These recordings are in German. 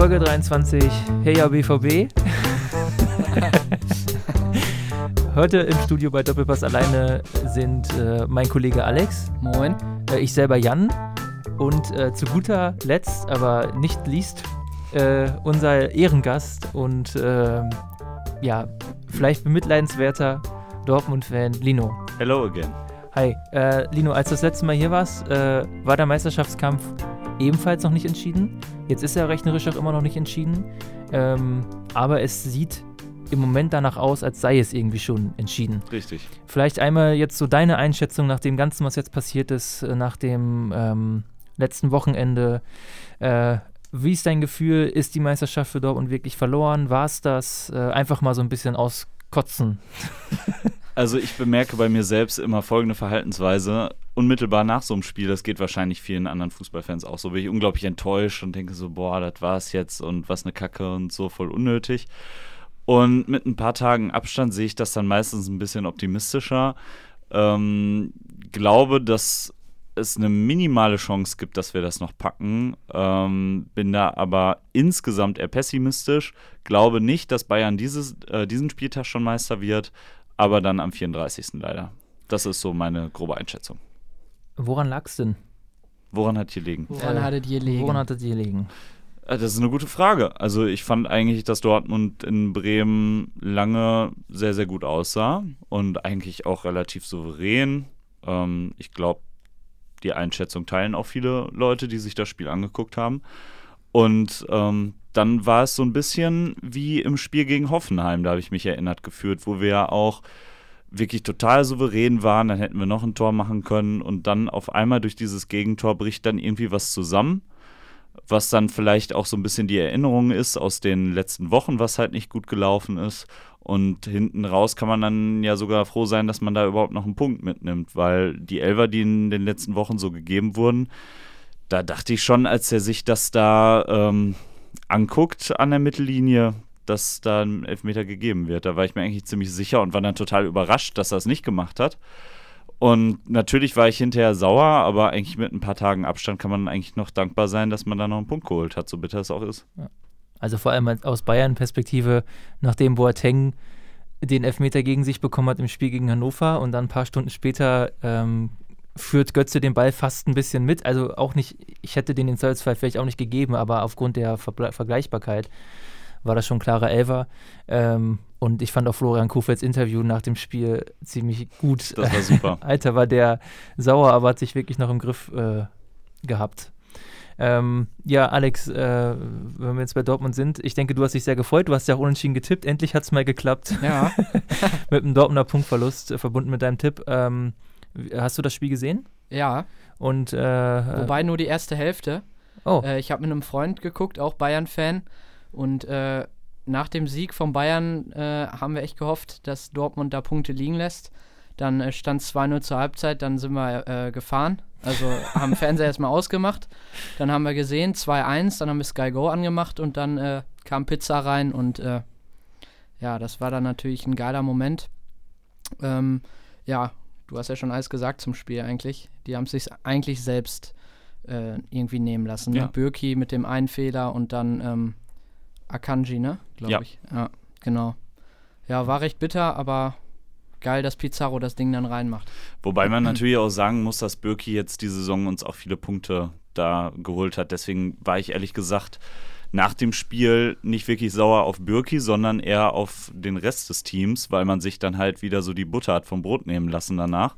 Folge 23, Hey ja BVB. Heute im Studio bei Doppelpass alleine sind äh, mein Kollege Alex. Moin. Äh, ich selber Jan. Und äh, zu guter Letzt, aber nicht least, äh, unser Ehrengast und ähm, ja, vielleicht bemitleidenswerter Dortmund-Fan Lino. Hello again. Hi, äh, Lino, als du das letzte Mal hier warst, äh, war der Meisterschaftskampf ebenfalls noch nicht entschieden. Jetzt ist er rechnerisch auch immer noch nicht entschieden. Ähm, aber es sieht im Moment danach aus, als sei es irgendwie schon entschieden. Richtig. Vielleicht einmal jetzt so deine Einschätzung nach dem Ganzen, was jetzt passiert ist, äh, nach dem ähm, letzten Wochenende. Äh, wie ist dein Gefühl? Ist die Meisterschaft für Dortmund wirklich verloren? War es das? Äh, einfach mal so ein bisschen auskotzen. Also ich bemerke bei mir selbst immer folgende Verhaltensweise. Unmittelbar nach so einem Spiel, das geht wahrscheinlich vielen anderen Fußballfans auch so, bin ich unglaublich enttäuscht und denke so, boah, das war's jetzt und was eine Kacke und so voll unnötig. Und mit ein paar Tagen Abstand sehe ich das dann meistens ein bisschen optimistischer. Ähm, glaube, dass es eine minimale Chance gibt, dass wir das noch packen. Ähm, bin da aber insgesamt eher pessimistisch. Glaube nicht, dass Bayern dieses, äh, diesen Spieltag schon Meister wird, aber dann am 34. leider. Das ist so meine grobe Einschätzung. Woran lag es denn? Woran hat hier liegen? Woran Äh, hattet ihr liegen? Woran hat es hier liegen? Äh, Das ist eine gute Frage. Also ich fand eigentlich, dass Dortmund in Bremen lange sehr, sehr gut aussah und eigentlich auch relativ souverän. Ähm, ich glaube, die Einschätzung teilen auch viele Leute, die sich das Spiel angeguckt haben. Und ähm, dann war es so ein bisschen wie im Spiel gegen Hoffenheim, da habe ich mich erinnert geführt, wo wir ja auch wirklich total souverän waren, dann hätten wir noch ein Tor machen können und dann auf einmal durch dieses Gegentor bricht dann irgendwie was zusammen was dann vielleicht auch so ein bisschen die Erinnerung ist aus den letzten Wochen, was halt nicht gut gelaufen ist. Und hinten raus kann man dann ja sogar froh sein, dass man da überhaupt noch einen Punkt mitnimmt, weil die Elfer, die in den letzten Wochen so gegeben wurden, da dachte ich schon, als er sich das da ähm, anguckt an der Mittellinie, dass da ein Elfmeter gegeben wird. Da war ich mir eigentlich ziemlich sicher und war dann total überrascht, dass er es nicht gemacht hat. Und natürlich war ich hinterher sauer, aber eigentlich mit ein paar Tagen Abstand kann man eigentlich noch dankbar sein, dass man da noch einen Punkt geholt hat, so bitter es auch ist. Also vor allem aus Bayern-Perspektive, nachdem Boateng den Elfmeter gegen sich bekommen hat im Spiel gegen Hannover und dann ein paar Stunden später ähm, führt Götze den Ball fast ein bisschen mit. Also auch nicht, ich hätte den in Zweifelsfall vielleicht auch nicht gegeben, aber aufgrund der Verble Vergleichbarkeit war das schon ein klarer Elfer. Ähm, und ich fand auch Florian Kofels Interview nach dem Spiel ziemlich gut. Das war super. Alter, war der sauer, aber hat sich wirklich noch im Griff äh, gehabt. Ähm, ja, Alex, äh, wenn wir jetzt bei Dortmund sind, ich denke, du hast dich sehr gefreut. Du hast ja auch unentschieden getippt. Endlich hat es mal geklappt Ja. mit einem Dortmunder Punktverlust äh, verbunden mit deinem Tipp. Ähm, hast du das Spiel gesehen? ja. Und äh, Wobei nur die erste Hälfte. oh, Äh, ich habe mit einem Freund geguckt, auch Bayern-Fan. Und äh, nach dem Sieg von Bayern äh, haben wir echt gehofft, dass Dortmund da Punkte liegen lässt. Dann äh, stand es 2-0 zur Halbzeit, dann sind wir äh, gefahren. Also haben Fernseher erstmal ausgemacht. Dann haben wir gesehen, 2-1, dann haben wir Sky Go angemacht und dann kam Pizza rein und ja, das war dann natürlich ein geiler Moment. Ähm, ja, du hast ja schon alles gesagt zum Spiel eigentlich. Die haben es sich eigentlich selbst äh, irgendwie nehmen lassen. Ja. Ne? Birki mit dem einen Fehler und dann ähm, Akanji, ne? Glaube Ja. ich. Ja, genau. Ja, war recht bitter, aber geil, dass Pizarro das Ding dann reinmacht. Wobei man natürlich auch sagen muss, dass Birki jetzt die Saison uns auch viele Punkte da geholt hat. Deswegen war ich ehrlich gesagt nach dem Spiel nicht wirklich sauer auf Birki, sondern eher auf den Rest des Teams, weil man sich dann halt wieder so die Butter hat vom Brot nehmen lassen danach.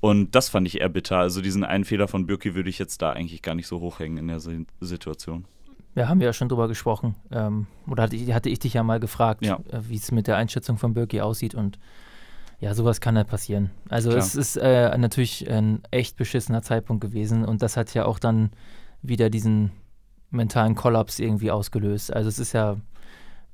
Und das fand ich eher bitter. Also diesen einen Fehler von Birki würde ich jetzt da eigentlich gar nicht so hochhängen in der Si- Situation. ja, haben wir ja schon drüber gesprochen. Ähm, oder hatte ich, hatte ich dich ja mal gefragt, Ja. äh, wie es mit der Einschätzung von Birki aussieht. Und ja, sowas kann halt passieren. Also Klar. es ist äh, natürlich ein echt beschissener Zeitpunkt gewesen. Und das hat ja auch dann wieder diesen mentalen Kollaps irgendwie ausgelöst. Also es ist ja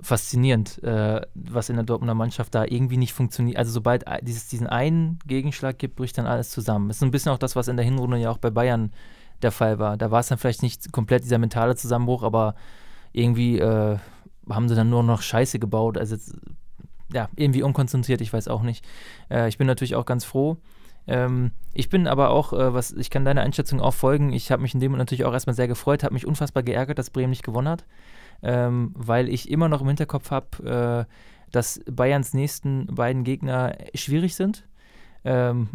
faszinierend, äh, was in der Dortmunder Mannschaft da irgendwie nicht funktioniert. Also sobald dieses, diesen einen Gegenschlag gibt, bricht dann alles zusammen. Das ist ein bisschen auch das, was in der Hinrunde ja auch bei Bayern der Fall war. Da war es dann vielleicht nicht komplett dieser mentale Zusammenbruch, aber irgendwie äh, haben sie dann nur noch Scheiße gebaut. Also jetzt, ja, irgendwie unkonzentriert, ich weiß auch nicht. Äh, ich bin natürlich auch ganz froh, Ähm, ich bin aber auch, äh, was ich kann deiner Einschätzung auch folgen. Ich habe mich in dem Moment natürlich auch erstmal sehr gefreut, habe mich unfassbar geärgert, dass Bremen nicht gewonnen hat, ähm, weil ich immer noch im Hinterkopf habe, äh, dass Bayerns nächsten beiden Gegner schwierig sind. Ähm,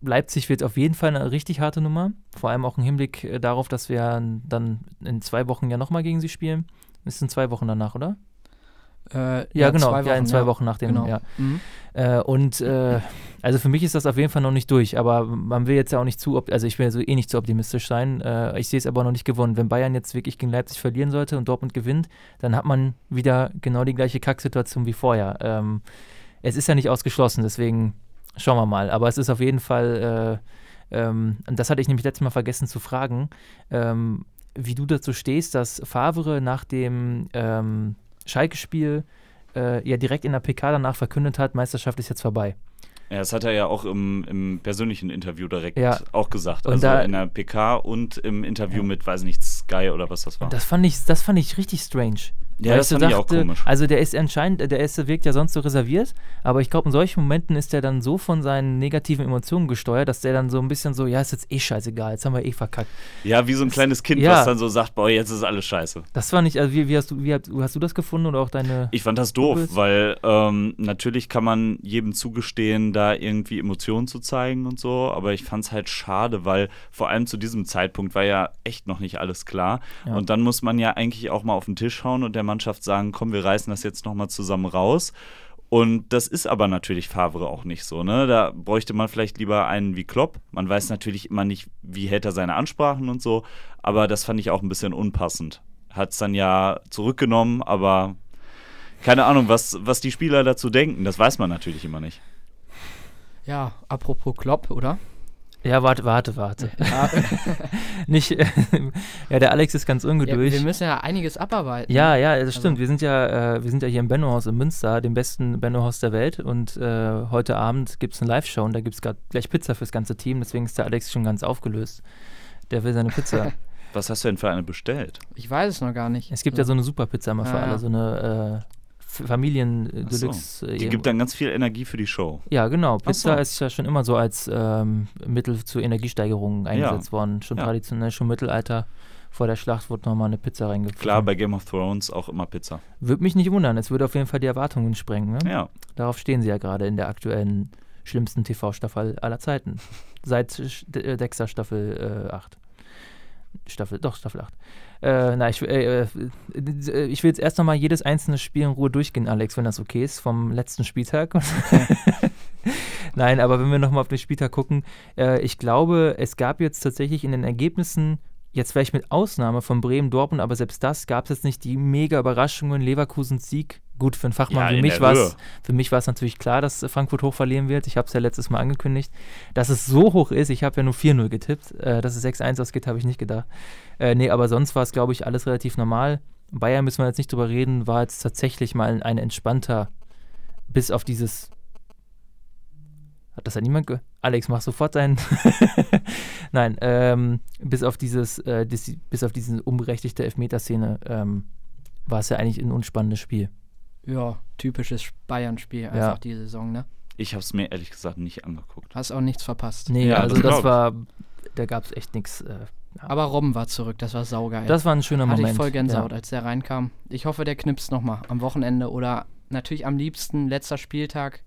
Leipzig wird auf jeden Fall eine richtig harte Nummer, vor allem auch im Hinblick äh, darauf, dass wir dann in zwei Wochen ja nochmal gegen sie spielen. Es sind zwei Wochen danach, oder? Äh, ja, genau, Wochen, ja, in zwei ja. Wochen nach dem, Genau. ja. Mhm. Äh, und äh, also für mich ist das auf jeden Fall noch nicht durch, aber man will jetzt ja auch nicht zu, also ich will ja so eh nicht zu optimistisch sein. Äh, ich sehe es aber noch nicht gewonnen. Wenn Bayern jetzt wirklich gegen Leipzig verlieren sollte und Dortmund gewinnt, dann hat man wieder genau die gleiche Kacksituation wie vorher. Ähm, es ist ja nicht ausgeschlossen, deswegen schauen wir mal. Aber es ist auf jeden Fall, äh, ähm, und das hatte ich nämlich letztes Mal vergessen zu fragen, ähm, wie du dazu stehst, dass Favre nach dem ähm, Schalke-Spiel äh, ja direkt in der PK danach verkündet hat, Meisterschaft ist jetzt vorbei. Ja, das hat er ja auch im, im persönlichen Interview direkt Ja. auch gesagt. Also da- in der PK und im Interview Ja. mit, weiß nicht, Sky oder was das war. Und das fand ich, das fand ich richtig strange. Ja, das fand ich auch komisch. Also der ist anscheinend, der ist, wirkt ja sonst so reserviert, aber ich glaube, in solchen Momenten ist der dann so von seinen negativen Emotionen gesteuert, dass der dann so ein bisschen so, ja, ist jetzt eh scheißegal, jetzt haben wir eh verkackt. Ja, wie so ein kleines Kind, ja. was dann so sagt, boah, jetzt ist alles scheiße. Das war nicht, also wie, wie, hast, du, wie hast, hast du das gefunden oder auch deine. Ich fand das doof, willst- weil ähm, natürlich kann man jedem zugestehen, da irgendwie Emotionen zu zeigen und so, aber ich fand es halt schade, weil vor allem zu diesem Zeitpunkt war ja echt noch nicht alles klar. Ja. Und dann muss man ja eigentlich auch mal auf den Tisch hauen und der Mannschaft sagen, komm, wir reißen das jetzt nochmal zusammen raus. Und das ist aber natürlich Favre auch nicht so, ne? Da bräuchte man vielleicht lieber einen wie Klopp. Man weiß natürlich immer nicht, wie hält er seine Ansprachen und so, aber das fand ich auch ein bisschen unpassend. Hat es dann ja zurückgenommen, aber keine Ahnung, was, was die Spieler dazu denken, das weiß man natürlich immer nicht. Ja, apropos Klopp, oder? Ja, warte, warte, warte. Ja, nicht, ja, der Alex ist ganz ja, ungeduldig. wir müssen ja einiges abarbeiten. Ja, ja, das stimmt. Also- Wir sind ja, äh, wir sind ja hier im Bennohaus in Münster, dem besten Bennohaus der Welt. Und äh, heute Abend gibt es eine Live-Show und da gibt es gerade gleich Pizza fürs ganze Team. Deswegen ist der Alex schon ganz aufgelöst. Der will seine Pizza. Was hast du denn für eine bestellt? Ich weiß es noch gar nicht. es gibt ja so eine super Pizza immer für Ah, ja. alle, so eine äh, Ach so. Familien-Deluxe. äh, Die gibt dann ganz viel Energie für die Show. ja, genau. Pizza so. ist ja schon immer so als ähm, Mittel zur Energiesteigerung eingesetzt worden. Schon Ja. traditionell, schon im Mittelalter. Vor der Schlacht wurde nochmal eine Pizza reingepfiffen. Klar, bei Game of Thrones auch immer Pizza. Würde mich nicht wundern. Es würde auf jeden Fall die Erwartungen sprengen. Ne? Ja. Darauf stehen sie ja gerade in der aktuellen schlimmsten TV-Staffel aller Zeiten. Seit äh, Dexter Staffel äh, 8. Staffel, doch, Staffel 8. Äh, na, ich, äh, äh, ich will jetzt erst nochmal jedes einzelne Spiel in Ruhe durchgehen, Alex, wenn das okay ist, vom letzten Spieltag. Nein, aber wenn wir nochmal auf den Spieltag gucken, äh, ich glaube, es gab jetzt tatsächlich in den Ergebnissen, jetzt vielleicht mit Ausnahme von Bremen, Dortmund, aber selbst das gab es jetzt nicht die mega Überraschungen. Leverkusens Sieg, gut für einen Fachmann Ja, in mich der war Höhe. es für mich war es natürlich klar, dass Frankfurt hoch verlieren wird. Ich habe es ja letztes Mal angekündigt. Dass es so hoch ist, ich habe ja nur 4-0 getippt. Äh, dass es 6-1 ausgeht, habe ich nicht gedacht. Äh, nee, aber sonst war es, glaube ich, alles relativ normal. Bayern müssen wir jetzt nicht drüber reden, war jetzt tatsächlich mal ein, ein entspannter, bis auf dieses. Hat das ja niemand ge Alex, mach sofort deinen. Nein, ähm, bis auf dieses, äh, dis bis auf diese unberechtigte Elfmeterszene ähm, war es ja eigentlich ein unspannendes Spiel. Ja, typisches Bayern-Spiel einfach Ja. die Saison, ne? Ich habe es mir ehrlich gesagt nicht angeguckt. Hast auch nichts verpasst. Nee, Ja, also das das, war, da gab es echt nichts. Äh, Aber Robben war zurück, das war saugeil. das war ein schöner Hatte Moment. ich voll Gänsehaut, Ja. als der reinkam. Ich hoffe, der knipst nochmal am Wochenende oder natürlich am liebsten letzter Spieltag.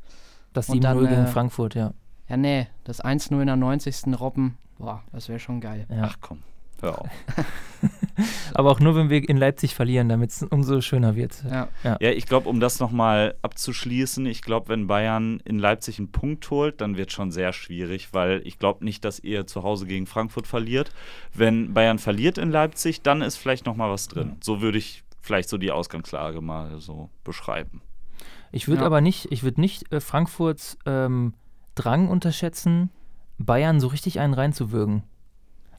Das Und 7-0 dann, gegen äh, Frankfurt, ja. Ja, nee, das 1-0 in der 90. Robben. Boah, das wäre schon geil. ja. Ach komm, hör auf. Aber auch nur, wenn wir in Leipzig verlieren, damit es umso schöner wird. Ja, Ja, ich glaube, um das nochmal abzuschließen, ich glaube, wenn Bayern in Leipzig einen Punkt holt, dann wird schon sehr schwierig, weil ich glaube nicht, dass ihr zu Hause gegen Frankfurt verliert. Wenn Bayern verliert in Leipzig, dann ist vielleicht nochmal was drin. So würde ich vielleicht so die Ausgangslage mal so beschreiben. Ich würde Ja. aber nicht, ich würde nicht äh, Frankfurts ähm, Drang unterschätzen, Bayern so richtig einen reinzuwürgen.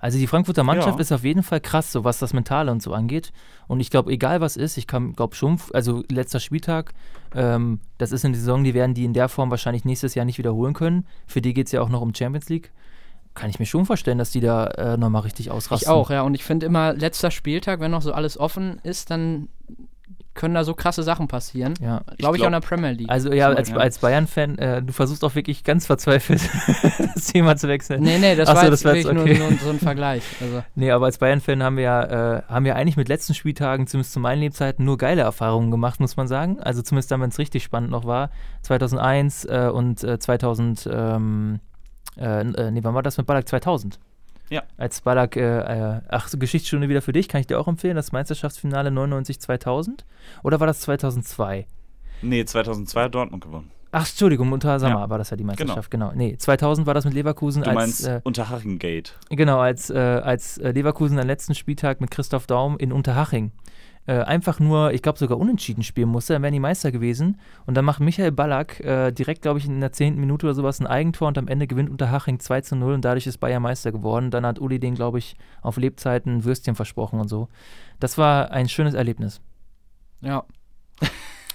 Also die Frankfurter Mannschaft Ja. ist auf jeden Fall krass, so was das Mentale und so angeht. Und ich glaube, egal was ist, ich glaube schon, also letzter Spieltag, ähm, das ist eine Saison, die werden die in der Form wahrscheinlich nächstes Jahr nicht wiederholen können. Für die geht es ja auch noch um Champions League. Kann ich mir schon vorstellen, dass die da äh, nochmal richtig ausrasten. ich auch, ja. Und ich finde immer, letzter Spieltag, wenn noch so alles offen ist, dann können da so krasse Sachen passieren. Ja. Glaube ich, glaub- auch in der Premier League. Also ja, als, als Bayern-Fan, äh, du versuchst auch wirklich ganz verzweifelt das Thema zu wechseln. Nee, nee, das Ach so, war das jetzt war wirklich jetzt nur, okay. nur so ein Vergleich. Also, Nee, aber als Bayern-Fan haben wir ja, äh, haben wir eigentlich mit letzten Spieltagen, zumindest zu meinen Lebzeiten, nur geile Erfahrungen gemacht, muss man sagen. Also zumindest dann, wenn es richtig spannend noch war. 2001 äh, und äh, 2000, ähm, äh, äh, nee, wann war das mit Ballack? 2000. Ja. Als Ballack, äh, äh, ach, so Geschichtsstunde wieder für dich, kann ich dir auch empfehlen, das Meisterschaftsfinale 99-2000. Oder war das 2002? Nee, 2002 hat Dortmund gewonnen. Ach, Entschuldigung, unter Sammer Ja. war das ja die Meisterschaft, genau. Nee, 2000 war das mit Leverkusen Du als, meinst äh, Unterhaching-Gate. Genau, als, äh, als äh, Leverkusen am letzten Spieltag mit Christoph Daum in Unterhaching äh, einfach nur, ich glaube sogar unentschieden spielen musste, dann wären die Meister gewesen. Und dann macht Michael Ballack äh, direkt, glaube ich, in der zehnten Minute oder sowas ein Eigentor und am Ende gewinnt Unterhaching 2 zu 0 und dadurch ist Bayern Meister geworden. Dann hat Uli den, glaube ich, auf Lebzeiten Würstchen versprochen und so. Das war ein schönes Erlebnis. ja.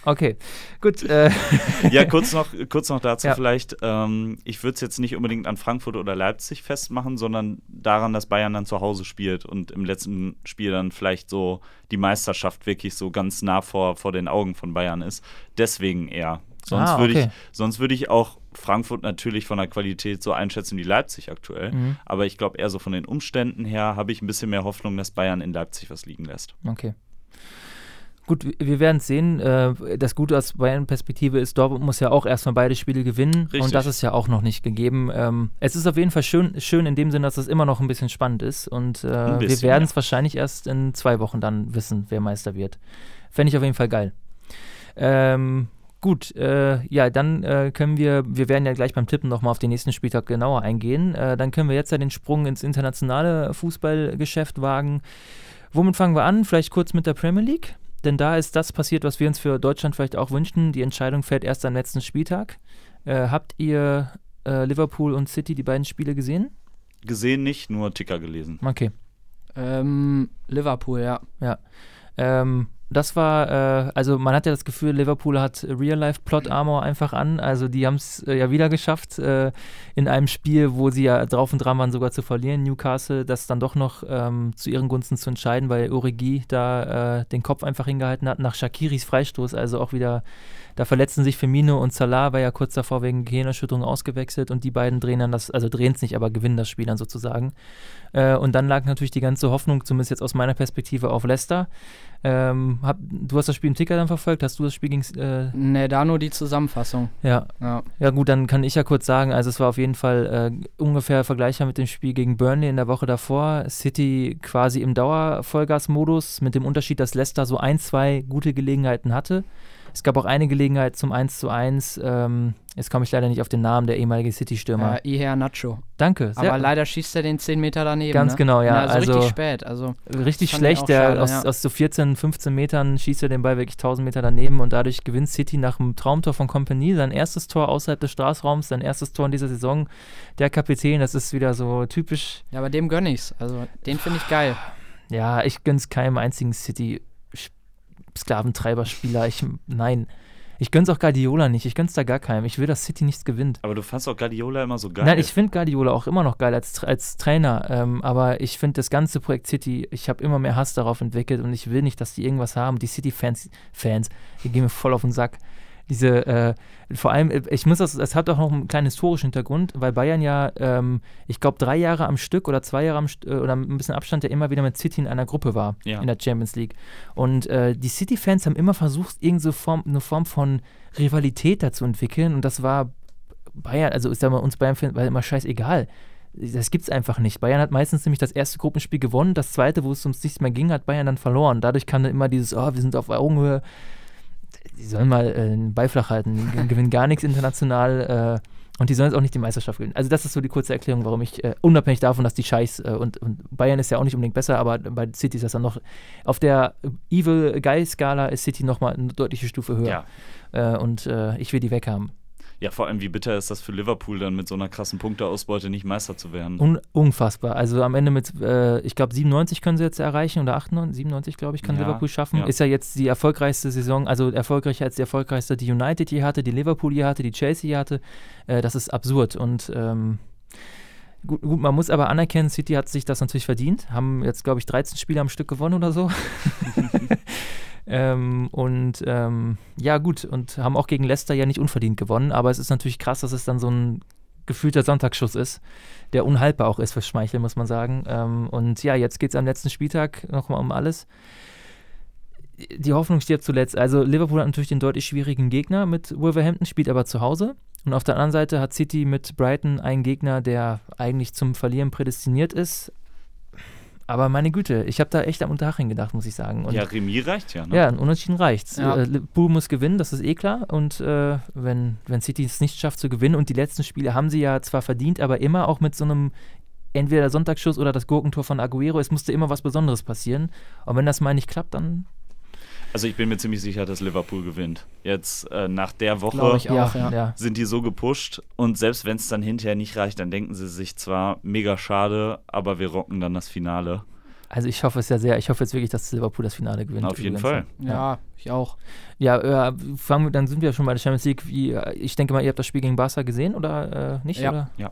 Okay, gut. Äh, Ja, kurz noch, kurz noch dazu Ja. vielleicht. Ähm, ich würde es jetzt nicht unbedingt an Frankfurt oder Leipzig festmachen, sondern daran, dass Bayern dann zu Hause spielt und im letzten Spiel dann vielleicht so die Meisterschaft wirklich so ganz nah vor, vor den Augen von Bayern ist. Deswegen eher. Sonst Ah, würde okay. ich, sonst würde ich auch Frankfurt natürlich von der Qualität so einschätzen wie Leipzig aktuell. Mhm. Aber ich glaube eher so von den Umständen her habe ich ein bisschen mehr Hoffnung, dass Bayern in Leipzig was liegen lässt. Okay. Gut, wir werden es sehen. Äh, Das Gute aus Bayern-Perspektive ist, Dortmund muss ja auch erstmal beide Spiele gewinnen. Richtig. Und das ist ja auch noch nicht gegeben. Ähm, Es ist auf jeden Fall schön, schön in dem Sinne, dass es immer noch ein bisschen spannend ist. Und äh, Ein wir bisschen, werden ja. es wahrscheinlich erst in zwei Wochen dann wissen, wer Meister wird. Fände ich auf jeden Fall geil. Ähm, gut, äh, ja, dann äh, können wir, wir werden ja gleich beim Tippen nochmal auf den nächsten Spieltag genauer eingehen. Äh, dann können wir jetzt ja den Sprung ins internationale Fußballgeschäft wagen. Womit fangen wir an? Vielleicht kurz mit der Premier League. Denn da ist das passiert, was wir uns für Deutschland vielleicht auch wünschen. Die Entscheidung fällt erst am letzten Spieltag. Äh, habt ihr äh, Liverpool und City die beiden Spiele gesehen? Gesehen nicht, nur Ticker gelesen. Okay. Ähm, Liverpool, ja. Ähm, das war, äh, also man hat ja das Gefühl, Liverpool hat Real-Life-Plot-Armor einfach an. Also die haben es äh, ja wieder geschafft, äh, in einem Spiel, wo sie ja drauf und dran waren, sogar zu verlieren, Newcastle, das dann doch noch ähm, zu ihren Gunsten zu entscheiden, weil Origi da äh, den Kopf einfach hingehalten hat nach Shakiris Freistoß. Also auch wieder, da verletzten sich Firmino und Salah, war ja kurz davor wegen Gehirnerschütterung ausgewechselt und die beiden drehen dann das, also drehen es nicht, aber gewinnen das Spiel dann sozusagen. Äh, und dann lag natürlich die ganze Hoffnung, zumindest jetzt aus meiner Perspektive, auf Leicester. Ähm, hab, du hast das Spiel im Ticker dann verfolgt, hast du das Spiel gegen. Äh, Ne, da nur die Zusammenfassung. ja, Ja. ja, gut, dann kann ich ja kurz sagen, also es war auf jeden Fall äh, ungefähr vergleichbar mit dem Spiel gegen Burnley in der Woche davor. City quasi im Dauervollgasmodus, mit dem Unterschied, dass Leicester so ein, zwei gute Gelegenheiten hatte. Es gab auch eine Gelegenheit zum 1 zu 1. Ähm, jetzt komme ich leider nicht auf den Namen, der ehemalige City-Stürmer. Äh, Iher Nacho. Danke, sehr, Aber leider schießt er den 10 Meter daneben. Ganz ne? genau, ja, Na, also, also- richtig spät. Also richtig schlecht. Der schade, aus, ja. aus so 14, 15 Metern schießt er den Ball wirklich 1000 Meter daneben und dadurch gewinnt City nach einem Traumtor von Compagnie sein erstes Tor außerhalb des Strafraums, sein erstes Tor in dieser Saison. Der Kapitän, das ist wieder so typisch. ja, aber dem gönn ich's. Also den finde ich geil. Ja, ich gönn's keinem einzigen City-Sklaventreiberspieler. Ich, nein. Ich gönn's auch Guardiola nicht. Ich gönn's da gar keinem. Ich will, dass City nichts gewinnt. Aber du fandst auch Guardiola immer so geil. Nein, ich finde Guardiola auch immer noch geil als, als Trainer, ähm, aber ich finde das ganze Projekt City, ich habe immer mehr Hass darauf entwickelt und ich will nicht, dass die irgendwas haben. Die City-Fans, Fans, die gehen mir voll auf den Sack. Diese, äh, vor allem, äh, ich muss das, es hat auch noch einen kleinen historischen Hintergrund, weil Bayern ja, ähm, ich glaube, drei Jahre am Stück oder zwei Jahre am St äh, oder ein bisschen Abstand ja immer wieder mit City in einer Gruppe war Ja. in der Champions League. Und äh, die City-Fans haben immer versucht, irgendeine Form, eine Form von Rivalität da zu entwickeln und das war Bayern, also ist ja mal uns Bayern-Fans war immer scheißegal. Das gibt's einfach nicht. Bayern hat meistens nämlich das erste Gruppenspiel gewonnen, das zweite, wo es ums nichts mehr ging, hat Bayern dann verloren. Dadurch kam dann immer dieses, oh, wir sind auf Augenhöhe. Die sollen mal äh, einen Beiflach halten, die gewinnen gar nichts international äh, und die sollen jetzt auch nicht die Meisterschaft gewinnen. Also das ist so die kurze Erklärung, warum ich, äh, unabhängig davon, dass die Scheiß äh, und, und Bayern ist ja auch nicht unbedingt besser, aber bei City ist das dann noch, auf der Evil Guy-Skala ist City nochmal eine deutliche Stufe höher. Ja. Äh, und äh, ich will die weghaben. Ja, vor allem, wie bitter ist das für Liverpool, dann mit so einer krassen Punkteausbeute nicht Meister zu werden. Un unfassbar. Also am Ende mit, äh, ich glaube, 97 können sie jetzt erreichen oder 98, 97, glaube ich, kann Ja, Liverpool schaffen. ja. Ist ja jetzt die erfolgreichste Saison, also erfolgreicher als die erfolgreichste, die United je hatte, die Liverpool je hatte, die Chelsea je hatte. Äh, das ist absurd. Und ähm, gut, gut, man muss aber anerkennen, City hat sich das natürlich verdient. Haben jetzt, glaube ich, 13 Spiele am Stück gewonnen oder so. Ähm, und ähm, ja, gut, und haben auch gegen Leicester ja nicht unverdient gewonnen, aber es ist natürlich krass, dass es dann so ein gefühlter Sonntagsschuss ist, der unhaltbar auch ist für Schmeichel, muss man sagen. Ähm, und ja, jetzt geht es am letzten Spieltag nochmal um alles. Die Hoffnung stirbt zuletzt. Also Liverpool hat natürlich den deutlich schwierigen Gegner mit Wolverhampton, spielt aber zu Hause. Und auf der anderen Seite hat City mit Brighton einen Gegner, der eigentlich zum Verlieren prädestiniert ist. Aber meine Güte, ich habe da echt am Unterhaching gedacht, muss ich sagen. Und ja, Remis reicht ja. Ne? Ja, ein Unentschieden reicht. Ja. Äh, Liverpool muss gewinnen, das ist eh klar. Und äh, wenn, wenn City es nicht schafft zu gewinnen, und die letzten Spiele haben sie ja zwar verdient, aber immer auch mit so einem entweder der Sonntagsschuss oder das Gurkentor von Aguero, es musste immer was Besonderes passieren. Und wenn das mal nicht klappt, dann Also ich bin mir ziemlich sicher, dass Liverpool gewinnt. Jetzt äh, nach der Woche auch, ja. ja. sind die so gepusht und selbst wenn es dann hinterher nicht reicht, dann denken sie sich zwar mega schade, aber wir rocken dann das Finale. Also ich hoffe es ja sehr. Ich hoffe jetzt wirklich, dass Liverpool das Finale gewinnt. Auf jeden übrigens. Fall. Ja, ich auch. Ja, äh, fangen wir, dann sind wir schon bei der Champions League. Wie, äh, ich denke mal, ihr habt das Spiel gegen Barca gesehen oder äh, nicht? Ja. Oder? Ja.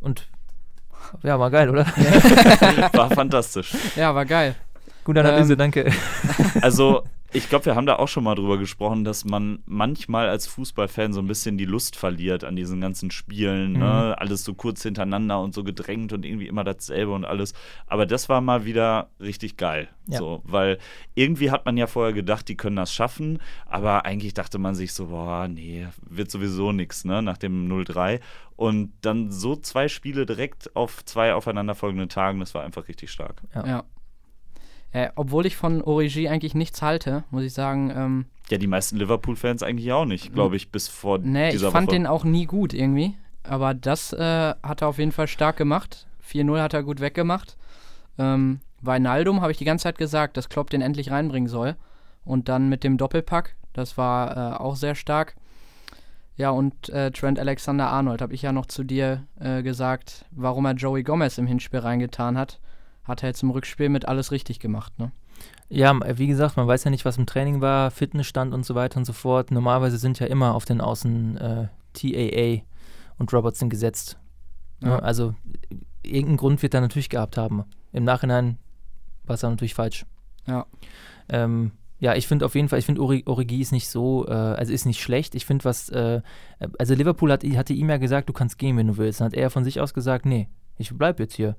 Und ja, war geil, oder? War fantastisch. Ja, war geil. Gute Analyse, Ähm, danke. Also, ich glaube, wir haben da auch schon mal drüber gesprochen, dass man manchmal als Fußballfan so ein bisschen die Lust verliert an diesen ganzen Spielen. Mhm. Ne? Alles so kurz hintereinander und so gedrängt und irgendwie immer dasselbe und alles. Aber das war mal wieder richtig geil. Ja. So, weil irgendwie hat man ja vorher gedacht, die können das schaffen, aber eigentlich dachte man sich so, boah, nee, wird sowieso nichts, ne, nach dem 0-3. Und dann so zwei Spiele direkt auf zwei aufeinanderfolgenden Tagen, das war einfach richtig stark. Ja. Ja. Äh, obwohl ich von Origi eigentlich nichts halte, muss ich sagen, ähm, Ja, die meisten Liverpool-Fans eigentlich auch nicht, glaube ich, bis vor nee, ich dieser fand Woche. den auch nie gut irgendwie. Aber das äh, hat er auf jeden Fall stark gemacht. 4-0 hat er gut weggemacht. Ähm, Wijnaldum habe ich die ganze Zeit gesagt, dass Klopp den endlich reinbringen soll. Und dann mit dem Doppelpack, das war äh, auch sehr stark. Ja, und äh, Trent Alexander-Arnold habe ich ja noch zu dir äh, gesagt, warum er Joey Gomez im Hinspiel reingetan hat. Hat er jetzt im Rückspiel mit alles richtig gemacht, ne? Ja, wie gesagt, man weiß ja nicht, was im Training war, Fitnessstand und so weiter und so fort. Normalerweise sind ja immer auf den Außen äh, TAA und Robertson gesetzt. Ja. Ja, also irgendeinen Grund wird er natürlich gehabt haben. Im Nachhinein war es dann natürlich falsch. Ja. Ähm, ja, ich finde auf jeden Fall, ich finde Ori Origi ist nicht so, äh, also ist nicht schlecht. Ich finde was, äh, also Liverpool hat, hatte ihm ja gesagt, du kannst gehen, wenn du willst. Dann hat er von sich aus gesagt, nee, ich bleib jetzt hier.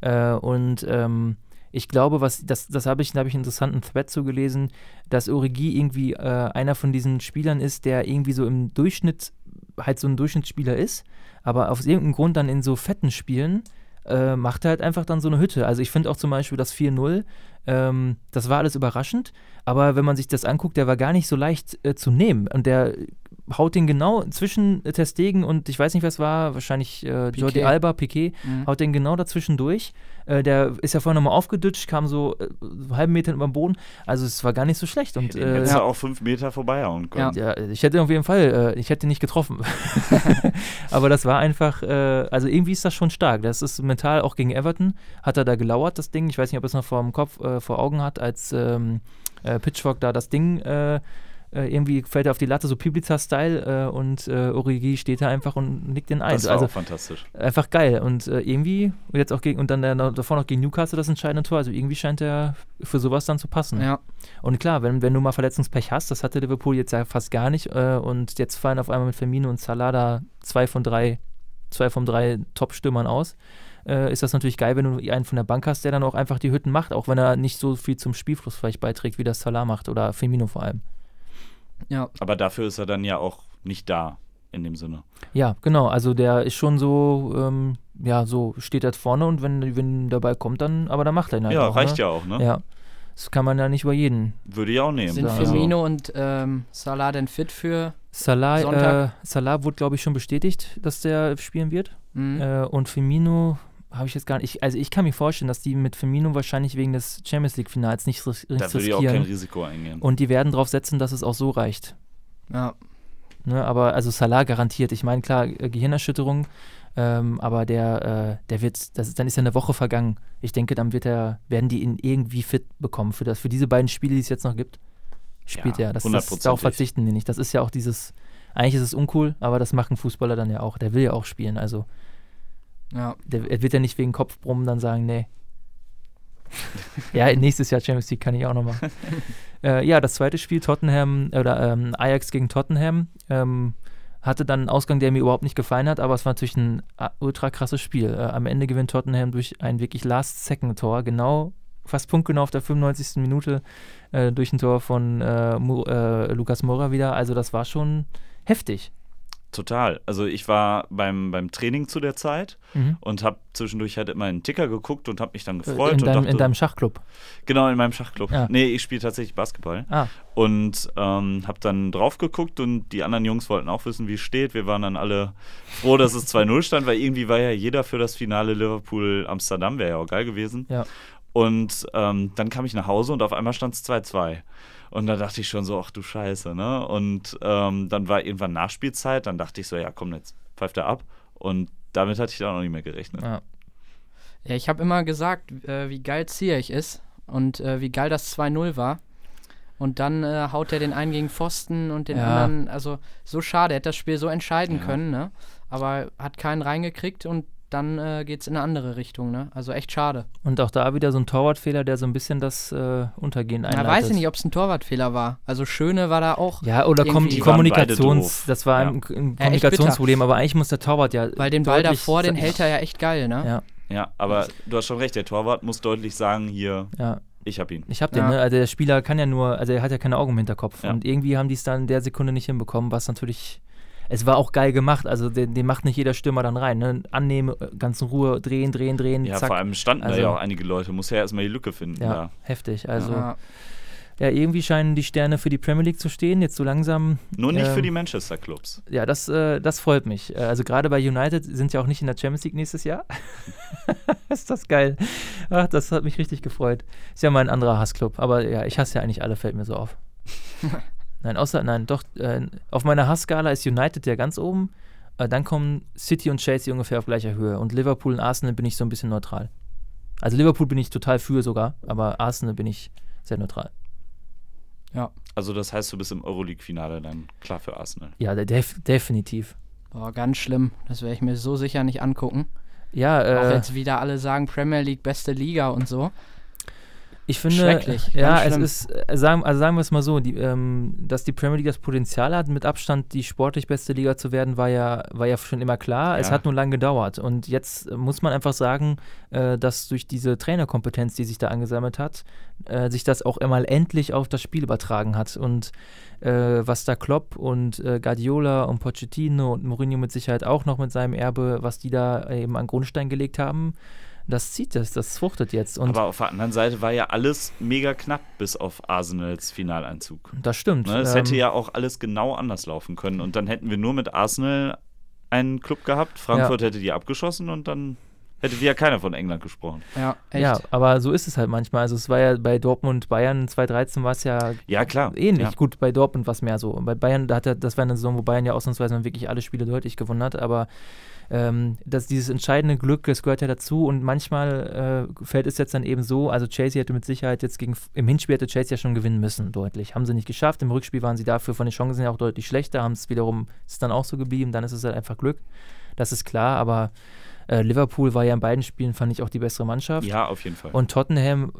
Äh, und ähm, ich glaube, was, das, das habe ich, da habe ich einen interessanten Thread zugelesen, dass Origi irgendwie äh, einer von diesen Spielern ist, der irgendwie so im Durchschnitt halt so ein Durchschnittsspieler ist, aber aus irgendeinem Grund dann in so fetten Spielen äh, macht er halt einfach dann so eine Hütte. Also ich finde auch zum Beispiel das 4-0, ähm, das war alles überraschend, aber wenn man sich das anguckt, der war gar nicht so leicht äh, zu nehmen und der haut den genau zwischen äh, Ter Stegen und ich weiß nicht, was war, wahrscheinlich äh, Jordi. Alba, Piquet, Mhm. haut den genau dazwischen durch. Äh, der ist ja vorher nochmal aufgedutscht, kam so äh, einen halben Meter über den Boden. Also es war gar nicht so schlecht. Und äh, hättest du auch fünf Meter vorbeihauen können. ja, ich hätte auf jeden Fall, äh, ich hätte ihn nicht getroffen. Aber das war einfach, äh, also irgendwie ist das schon stark. Das ist mental auch gegen Everton, hat er da gelauert, das Ding. Ich weiß nicht, ob er es noch vor dem Kopf, äh, vor Augen hat, als ähm, äh, Pitchfork da das Ding äh, irgendwie fällt er auf die Latte, so Piblica-Style, äh, und äh, Origi steht da einfach und nickt den ein. Das war Also auch fantastisch. einfach geil. Und äh, irgendwie, und jetzt auch gegen, und dann der, davor noch gegen Newcastle das entscheidende Tor. Also irgendwie scheint er für sowas dann zu passen. Ja, Und klar, wenn, wenn du mal Verletzungspech hast, das hatte Liverpool jetzt ja fast gar nicht. Äh, und jetzt fallen auf einmal mit Firmino und Salah da zwei von drei, zwei von drei Top-Stürmern aus. Äh, ist das natürlich geil, wenn du einen von der Bank hast, der dann auch einfach die Hütten macht, auch wenn er nicht so viel zum Spielfluss vielleicht beiträgt, wie das Salah macht oder Firmino vor allem. Ja. Aber dafür ist er dann ja auch nicht da, in dem Sinne. Ja, genau. Also der ist schon so, ähm, ja, so steht halt vorne und wenn, wenn dabei kommt, dann, aber dann macht er ihn halt ja, auch, reicht ne? ja auch, ne? Ja. Das kann man ja nicht über jeden. Würde ich auch nehmen. Sind Also- Firmino und ähm, Salah denn fit für. Salah, äh, Sonntag. Salah wurde, glaube ich, schon bestätigt, dass der spielen wird. Mhm. Äh, und Firmino habe ich jetzt gar nicht. Ich, also ich kann mir vorstellen, dass die mit Firmino wahrscheinlich wegen des Champions League-Finals nicht ris- da nichts würde ich auch kein riskieren. Risiko eingehen. Und die werden darauf setzen, dass es auch so reicht. Ja. Ne, aber also Salah garantiert. Ich meine, klar, äh, Gehirnerschütterung, ähm, aber der, äh, der wird, das ist, dann ist ja eine Woche vergangen. Ich denke, dann wird er, werden die ihn irgendwie fit bekommen. Für, das, für diese beiden Spiele, die es jetzt noch gibt, spielt Ja, er. Das, das, darauf verzichten die nicht. Das ist ja auch dieses, eigentlich ist es uncool, aber das machen Fußballer dann ja auch. Der will ja auch spielen. Also Ja. der, er wird ja nicht wegen Kopfbrummen dann sagen, nee. ja, nächstes Jahr Champions League kann ich auch noch machen. äh, ja, das zweite Spiel, Tottenham, oder ähm, Ajax gegen Tottenham, ähm, hatte dann einen Ausgang, der mir überhaupt nicht gefallen hat, aber es war natürlich ein äh, ultra krasses Spiel. Äh, am Ende gewinnt Tottenham durch ein wirklich Last-Second-Tor, genau, fast punktgenau auf der 95. Minute äh, durch ein Tor von äh, äh, Lukas Moura wieder. Also das war schon heftig. Total. Also ich war beim, beim Training zu der Zeit mhm. und habe zwischendurch halt immer einen Ticker geguckt und habe mich dann gefreut. In, deinem, dachte, in deinem Schachclub? Genau, in meinem Schachclub. Ja. Nee, ich spiele tatsächlich Basketball. Ah. Und ähm, habe dann drauf geguckt und die anderen Jungs wollten auch wissen, wie es steht. Wir waren dann alle froh, dass es 2-0 stand, weil irgendwie war ja jeder für das Finale Liverpool-Amsterdam, wäre ja auch geil gewesen. Ja. Und ähm, dann kam ich nach Hause und auf einmal stand es 2-2. Und da dachte ich schon so, ach du Scheiße, ne? Und ähm, dann war irgendwann Nachspielzeit, dann dachte ich so, ja komm, jetzt pfeift er ab. Und damit hatte ich dann auch nicht mehr gerechnet. Ja, ja ich habe immer gesagt, äh, wie geil Ziyech ist und äh, wie geil das 2-0 war. Und dann äh, haut er den einen gegen Pfosten und den ja. anderen, also so schade, er hätte das Spiel so entscheiden ja. können, ne? Aber hat keinen reingekriegt und dann äh, geht es in eine andere Richtung. Ne? Also echt schade. Und auch da wieder so ein Torwartfehler, der so ein bisschen das äh, Untergehen einleitet. Ja, weiß ich nicht, ob es ein Torwartfehler war. Also Schöne war da auch. Ja, oder kom die Kommunikations, das war ja. ein, ein Kommunikationsproblem, aber eigentlich muss der Torwart ja. Weil den Ball davor, den hält er ja echt geil, ne? Ja. Ja, aber du hast schon recht, der Torwart muss deutlich sagen, hier, ja. ich hab ihn. Ich hab den, ja. ne? Also der Spieler kann ja nur, also er hat ja keine Augen im Hinterkopf. Ja. Und irgendwie haben die es dann in der Sekunde nicht hinbekommen, was natürlich es war auch geil gemacht. Also den, den macht nicht jeder Stürmer dann rein. Ne? Annehmen, ganz in Ruhe, drehen, drehen, drehen. Ja, zack. vor allem standen also, da ja auch einige Leute. Muss ja erstmal die Lücke finden. Ja, da. heftig. Also. Ja. ja. irgendwie scheinen die Sterne für die Premier League zu stehen, jetzt so langsam. Nur nicht ähm, für die Manchester Clubs. Ja, das, äh, das freut mich. Äh, also gerade bei United sind ja auch nicht in der Champions League nächstes Jahr. ist das geil. Ach, das hat mich richtig gefreut. Ist ja mein anderer Hassclub. Aber ja, ich hasse ja eigentlich alle, fällt mir so auf. Nein, außer, nein, doch, äh, auf meiner Hassskala ist United ja ganz oben. Äh, dann kommen City und Chelsea ungefähr auf gleicher Höhe. Und Liverpool und Arsenal bin ich so ein bisschen neutral. Also Liverpool bin ich total für sogar, aber Arsenal bin ich sehr neutral. Ja. Also das heißt, du bist im Euroleague-Finale dann klar für Arsenal. Ja, def definitiv. Boah, ganz schlimm. Das werde ich mir so sicher nicht angucken. Ja, äh, Auch jetzt wieder alle sagen, Premier League beste Liga und so. Ich finde, Schrecklich, ja, es ist, äh, sagen, also sagen wir es mal so, die, ähm, dass die Premier League das Potenzial hat, mit Abstand die sportlich beste Liga zu werden, war ja, war ja schon immer klar. Ja. Es hat nur lange gedauert. Und jetzt muss man einfach sagen, äh, dass durch diese Trainerkompetenz, die sich da angesammelt hat, äh, sich das auch immer endlich auf das Spiel übertragen hat. Und äh, was da Klopp und äh, Guardiola und Pochettino und Mourinho mit Sicherheit auch noch mit seinem Erbe, was die da eben an Grundstein gelegt haben, das zieht es, das fruchtet jetzt. Und Aber auf der anderen Seite war ja alles mega knapp bis auf Arsenals Finaleinzug. Das stimmt. Ne? Es ähm, hätte ja auch alles genau anders laufen können. Und dann hätten wir nur mit Arsenal einen Club gehabt. Frankfurt ja. hätte die abgeschossen und dann hätte ja keiner von England gesprochen. Ja, echt. ja, aber so ist es halt manchmal. Also es war ja bei Dortmund, Bayern 2013 war es ja, ja klar. ähnlich. Ja. Gut, bei Dortmund war es mehr so. Bei Bayern, da hat er, das war eine Saison, wo Bayern ja ausnahmsweise wirklich alle Spiele deutlich gewonnen hat, aber ähm, dass dieses entscheidende Glück, das gehört ja dazu und manchmal äh, fällt es jetzt dann eben so, also Chelsea hätte mit Sicherheit jetzt gegen, im Hinspiel hätte Chelsea ja schon gewinnen müssen, deutlich. Haben sie nicht geschafft, im Rückspiel waren sie dafür von den Chancen ja auch deutlich schlechter, haben es wiederum, ist dann auch so geblieben, dann ist es halt einfach Glück, das ist klar, aber äh, Liverpool war ja in beiden Spielen, fand ich, auch die bessere Mannschaft. Ja, auf jeden Fall. Und Tottenham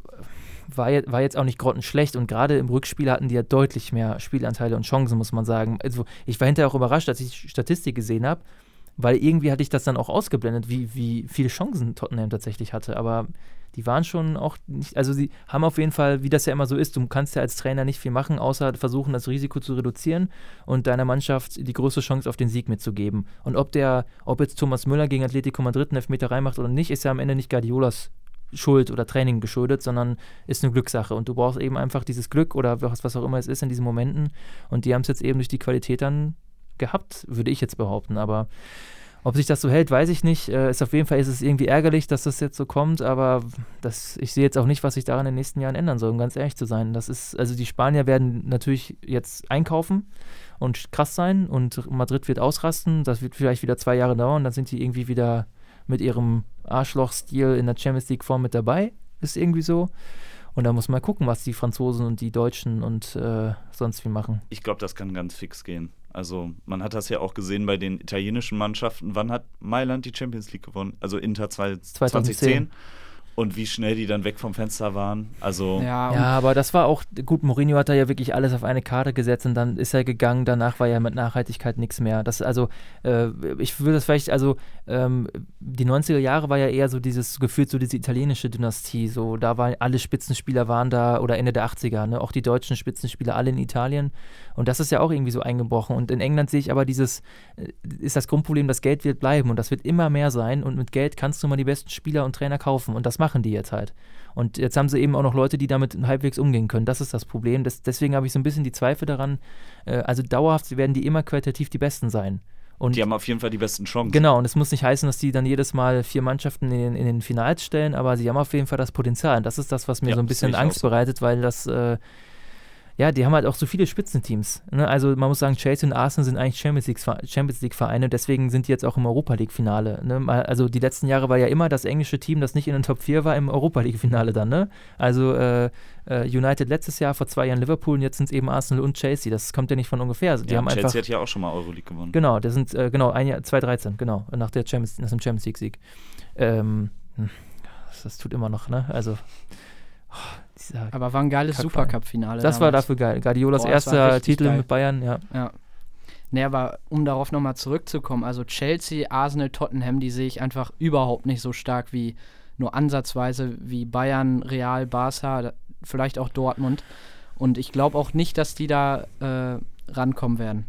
war, war jetzt auch nicht grottenschlecht und gerade im Rückspiel hatten die ja deutlich mehr Spielanteile und Chancen, muss man sagen. Also ich war hinterher auch überrascht, als ich die Statistik gesehen habe, weil irgendwie hatte ich das dann auch ausgeblendet, wie, wie viele Chancen Tottenham tatsächlich hatte. Aber die waren schon auch nicht, also sie haben auf jeden Fall, wie das ja immer so ist, du kannst ja als Trainer nicht viel machen, außer versuchen, das Risiko zu reduzieren und deiner Mannschaft die größte Chance auf den Sieg mitzugeben. Und ob der, ob jetzt Thomas Müller gegen Atletico Madrid einen Elfmeter reinmacht oder nicht, ist ja am Ende nicht Guardiolas Schuld oder Training geschuldet, sondern ist eine Glückssache. Und du brauchst eben einfach dieses Glück oder was, was auch immer es ist in diesen Momenten. Und die haben es jetzt eben durch die Qualität dann gehabt, würde ich jetzt behaupten. Aber ob sich das so hält, weiß ich nicht. Äh, ist auf jeden Fall ist es irgendwie ärgerlich, dass das jetzt so kommt, aber das, ich sehe jetzt auch nicht, was sich daran in den nächsten Jahren ändern soll, um ganz ehrlich zu sein. Das ist, also die Spanier werden natürlich jetzt einkaufen und krass sein und Madrid wird ausrasten. Das wird vielleicht wieder zwei Jahre dauern, dann sind die irgendwie wieder mit ihrem Arschloch-Stil in der Champions League-Form mit dabei. Ist irgendwie so. Und da muss man gucken, was die Franzosen und die Deutschen und äh, sonst wie machen. Ich glaube, das kann ganz fix gehen. Also man hat das ja auch gesehen bei den italienischen Mannschaften. Wann hat Mailand die Champions League gewonnen? Also Inter 2010. 2010. und wie schnell die dann weg vom Fenster waren. Also Ja, Ja, aber das war auch, gut, Mourinho hat da ja wirklich alles auf eine Karte gesetzt und dann ist er gegangen, danach war ja mit Nachhaltigkeit nichts mehr. Das, also, äh, ich würde das vielleicht, also, ähm, die 90er Jahre war ja eher so dieses, gefühlt so diese italienische Dynastie, so, da waren alle Spitzenspieler waren da, oder Ende der 80er, ne, auch die deutschen Spitzenspieler alle in Italien. Und das ist ja auch irgendwie so eingebrochen. Und in England sehe ich aber dieses, äh, ist das Grundproblem, das Geld wird bleiben und das wird immer mehr sein. Und mit Geld kannst du mal die besten Spieler und Trainer kaufen. Und das machen die jetzt halt. Und jetzt haben sie eben auch noch Leute, die damit halbwegs umgehen können. Das ist das Problem. Das, deswegen habe ich so ein bisschen die Zweifel daran. Äh, also dauerhaft werden die immer qualitativ die Besten sein. Und die haben auf jeden Fall die besten Chancen. Genau, und es muss nicht heißen, dass die dann jedes Mal vier Mannschaften in, den- in den Finals stellen, aber sie haben auf jeden Fall das Potenzial. Und das ist das, was mir Ja, so ein bisschen Angst auch bereitet, weil das, äh, ja, die haben halt auch so viele Spitzenteams. Ne? Also man muss sagen, Chelsea und Arsenal sind eigentlich Champions League, Champions League Vereine, deswegen sind die jetzt auch im Europa League Finale. Ne? Also die letzten Jahre war ja immer das englische Team, das nicht in den Top 4 war, im Europa League Finale dann. Ne? Also äh, äh, United letztes Jahr, vor zwei Jahren Liverpool und jetzt sind es eben Arsenal und Chelsea. Das kommt ja nicht von ungefähr. Also die ja, haben Chelsea einfach hat ja auch schon mal Euroleague gewonnen. Genau, das sind, äh, genau, ein Jahr, 2013, genau, nach der Champions, nach dem Champions League-Sieg. Ähm, hm, das, das tut immer noch, ne? Also, oh, dieser, aber war ein geiles. Supercup-Finale. das war dafür geil. Guardiolas Boah, erster Titel geil. mit Bayern, ja. Ja. Nee, aber um darauf nochmal zurückzukommen, also Chelsea, Arsenal, Tottenham, die sehe ich einfach überhaupt nicht so stark wie nur ansatzweise wie Bayern, Real, Barca, vielleicht auch Dortmund. Und ich glaube auch nicht, dass die da äh, rankommen werden.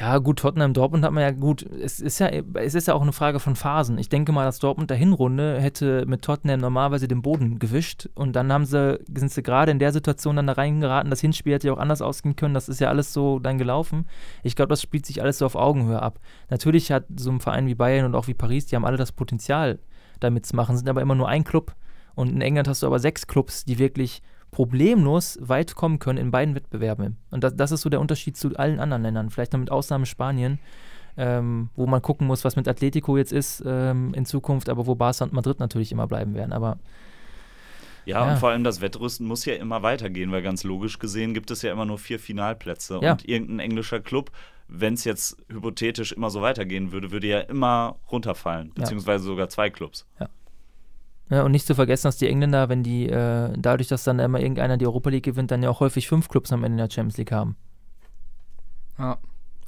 Ja, gut, Tottenham, Dortmund hat man ja gut. Es ist ja, es ist ja auch eine Frage von Phasen. Ich denke mal, dass Dortmund der Hinrunde hätte mit Tottenham normalerweise den Boden gewischt und dann haben sie, sind sie gerade in der Situation dann da reingeraten. Das Hinspiel hätte ja auch anders ausgehen können. Das ist ja alles so dann gelaufen. Ich glaube, das spielt sich alles so auf Augenhöhe ab. Natürlich hat so ein Verein wie Bayern und auch wie Paris, die haben alle das Potenzial, damit zu machen, sind aber immer nur ein Club. Und in England hast du aber sechs Clubs, die wirklich problemlos weit kommen können in beiden Wettbewerben. Und das, das ist so der Unterschied zu allen anderen Ländern. Vielleicht noch mit Ausnahme Spanien, ähm, wo man gucken muss, was mit Atletico jetzt ist ähm, in Zukunft, aber wo Barca und Madrid natürlich immer bleiben werden. Aber Ja, Ja. und vor allem das Wettrüsten muss ja immer weitergehen, weil ganz logisch gesehen gibt es ja immer nur vier Finalplätze. Ja. Und irgendein englischer Club, wenn es jetzt hypothetisch immer so weitergehen würde, würde ja immer runterfallen. Beziehungsweise sogar zwei Clubs. Ja, und nicht zu vergessen, dass die Engländer, wenn die, äh, dadurch, dass dann immer irgendeiner die Europa League gewinnt, dann ja auch häufig fünf Clubs am Ende der Champions League haben. Ja.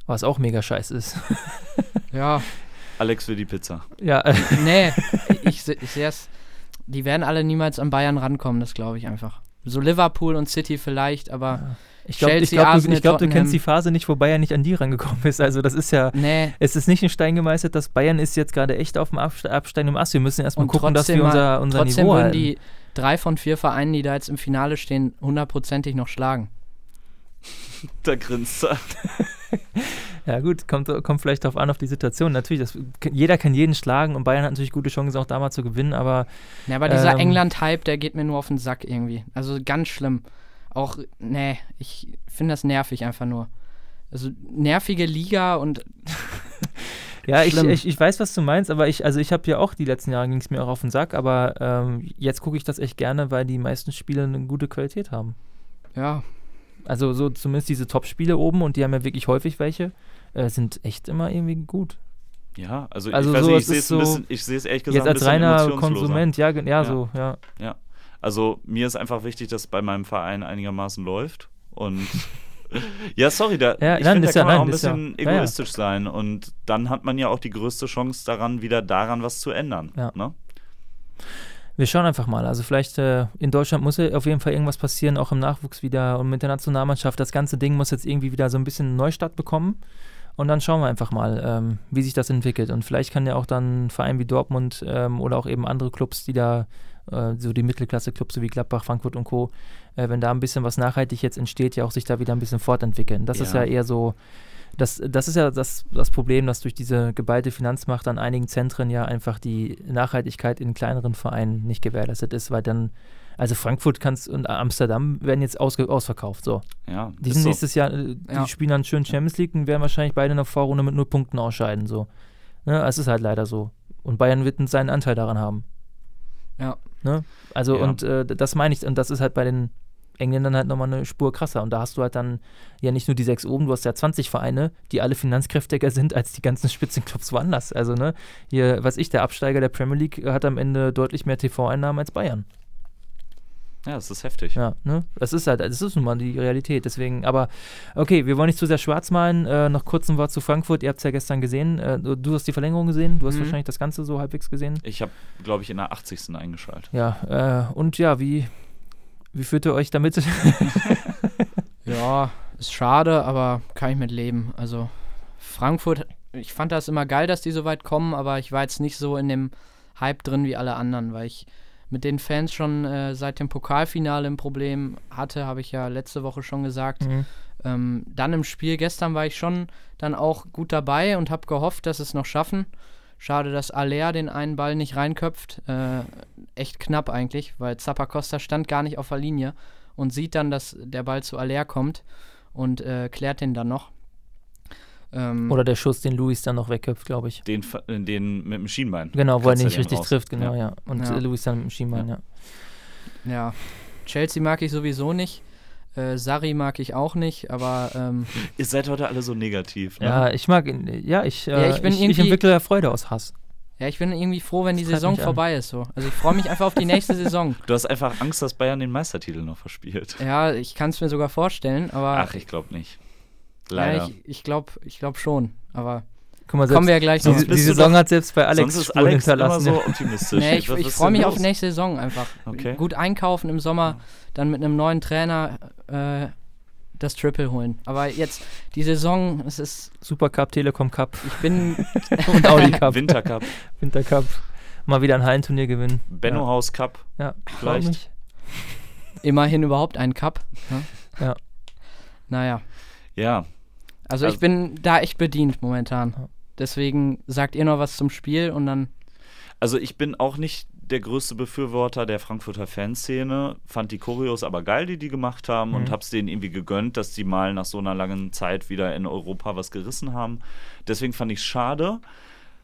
Was auch mega scheiße ist. Ja, Alex für die Pizza. ja, nee, ich, ich sehe es. Die werden alle niemals an Bayern rankommen, das glaube ich einfach. So Liverpool und City vielleicht, aber ich glaube, ich glaub, du, ich glaub, du kennst die Phase nicht, wo Bayern nicht an die rangekommen ist. Also das ist ja, nee. es ist nicht in Stein gemeißelt, dass Bayern ist jetzt gerade echt auf dem Abste absteigenden Ast. Wir müssen erstmal gucken, dass wir unser, unser trotzdem Niveau würden halten. die drei von vier Vereinen, die da jetzt im Finale stehen, hundertprozentig noch schlagen. Da grinst er. Ja gut, kommt, kommt vielleicht darauf an, auf die Situation. Natürlich, das, jeder kann jeden schlagen und Bayern hat natürlich gute Chancen, auch damals zu gewinnen, aber Ja, aber dieser Ähm. England-Hype, der geht mir nur auf den Sack irgendwie. Also ganz schlimm. Auch, nee, ich finde das nervig einfach nur. Also nervige Liga und ja, ich, ich, ich weiß, was du meinst, aber ich, also ich habe ja auch die letzten Jahre ging es mir auch auf den Sack, aber ähm, jetzt gucke ich das echt gerne, weil die meisten Spiele eine gute Qualität haben. ja, Also so zumindest diese Top-Spiele oben und die haben ja wirklich häufig welche, äh, sind echt immer irgendwie gut. Ja, also, Also ich so, nicht, ich sehe ist es ein so- bisschen, ich sehe es ehrlich gesagt Jetzt ein als bisschen reiner. Konsument, ja, ja, Ja. so, ja. Ja. Also mir ist einfach wichtig, dass bei meinem Verein einigermaßen läuft. Und ja, sorry, da, Ja, ich finde, da ja- kann man nein, auch ein ja- bisschen ja, ja. egoistisch sein. Und dann hat man ja auch die größte Chance daran, wieder daran was zu ändern. Ja. Ne? Wir schauen einfach mal. Also vielleicht äh, in Deutschland muss ja auf jeden Fall irgendwas passieren, auch im Nachwuchs wieder und mit der Nationalmannschaft. Das ganze Ding muss jetzt irgendwie wieder so ein bisschen Neustart bekommen. Und dann schauen wir einfach mal, ähm, wie sich das entwickelt. Und vielleicht kann ja auch dann ein Verein wie Dortmund ähm, oder auch eben andere Clubs, die da, äh, so die Mittelklasse-Clubs, so wie Gladbach, Frankfurt und Co., äh, wenn da ein bisschen was nachhaltig jetzt entsteht, ja auch sich da wieder ein bisschen fortentwickeln. Das ist ja Ja. eher so, das, das ist ja das, das Problem, dass durch diese geballte Finanzmacht an einigen Zentren ja einfach die Nachhaltigkeit in kleineren Vereinen nicht gewährleistet ist, weil dann, also Frankfurt kannst und Amsterdam werden jetzt ausge, ausverkauft. So. Ja, Die sind so. nächstes Jahr, äh, die Ja. spielen dann schön Champions League und werden wahrscheinlich beide in der Vorrunde mit null Punkten ausscheiden. So. Ne, es ist halt leider so. Und Bayern wird seinen Anteil daran haben. ja. Ne? Also, Ja. und äh, das meine ich, und das ist halt bei den Engländern halt nochmal eine Spur krasser. Und da hast du halt dann ja nicht nur die sechs oben, du hast ja 20 Vereine, die alle finanzkräftiger sind als die ganzen Spitzenclubs woanders. Also, ne, hier, was ich, der Absteiger der Premier League hat am Ende deutlich mehr TV-Einnahmen als Bayern. Ja, das ist heftig. Ja, ne? Das ist halt, das ist nun mal die Realität. Deswegen, aber okay, wir wollen nicht zu sehr schwarz malen. Äh, noch kurz ein Wort zu Frankfurt. Ihr habt es ja gestern gesehen. Äh, du, du, hast die Verlängerung gesehen. Du hast Mhm. wahrscheinlich das Ganze so halbwegs gesehen. Ich habe, glaube ich, in der 80. eingeschaltet. Ja, äh, und ja, wie, wie fühlt ihr euch damit? Ja, ist schade, aber kann ich mit leben. Also Frankfurt, ich fand das immer geil, dass die so weit kommen, aber ich war jetzt nicht so in dem Hype drin wie alle anderen, weil ich mit den Fans schon äh, seit dem Pokalfinale ein Problem hatte, habe ich ja letzte Woche schon gesagt. Mhm. Ähm, dann im Spiel gestern war ich schon dann auch gut dabei und habe gehofft, dass es noch schaffen. Schade, dass Aller den einen Ball nicht reinköpft. Äh, echt knapp eigentlich, weil Zappacosta stand gar nicht auf der Linie und sieht dann, dass der Ball zu Aller kommt und äh, klärt den dann noch. Ähm, Oder der Schuss, den Luis dann noch wegköpft, glaube ich. Den, äh, den mit dem Schienbein. Genau, wo er nicht richtig raus. trifft, genau, ja. Ja. Und Ja. Luis dann mit dem Schienbein, ja. ja, Chelsea mag ich sowieso nicht. Äh, Sarri mag ich auch nicht, aber ähm, Ihr seid heute alle so negativ. Ne? Ja, ich mag, ihn- ja, ich, äh, Ja, ich bin ich, ich irgendwie- entwickle ja Freude aus Hass. ja, ich bin irgendwie froh, wenn die Das treibt Saison an. vorbei ist. So. Also ich freue mich einfach auf die nächste Saison. Du hast einfach Angst, dass Bayern den Meistertitel noch verspielt. Ja, ich kann es mir sogar vorstellen, aber Ach, ich glaube nicht. Ja, Leider. ich, ich glaube ich glaub schon. Aber Guck mal, kommen selbst, wir ja gleich die, noch. Sonst die du Saison doch- hat selbst bei Alex Sonst ist Spuren Alex immer hinterlassen. so ja. optimistisch. Nee, ich ich freue mich auf los? nächste Saison einfach. Okay. Gut einkaufen im Sommer, dann mit einem neuen Trainer äh, das Triple holen. Aber jetzt, die Saison, es ist, Supercup, Telekom Cup ich bin, und Audi Cup, Wintercup, Wintercup. Mal wieder ein Hallenturnier gewinnen. Benno Haus Cup. Ja, Vielleicht. immerhin überhaupt ein Cup. Ne? Ja. Naja, Ja, also, Also- ich bin da echt bedient momentan. Deswegen sagt ihr noch was zum Spiel und dann, also ich bin auch nicht der größte Befürworter der Frankfurter Fanszene, fand die Choreos aber geil, die die gemacht haben und Mhm. hab's denen irgendwie gegönnt, dass die mal nach so einer langen Zeit wieder in Europa was gerissen haben. Deswegen fand ich schade.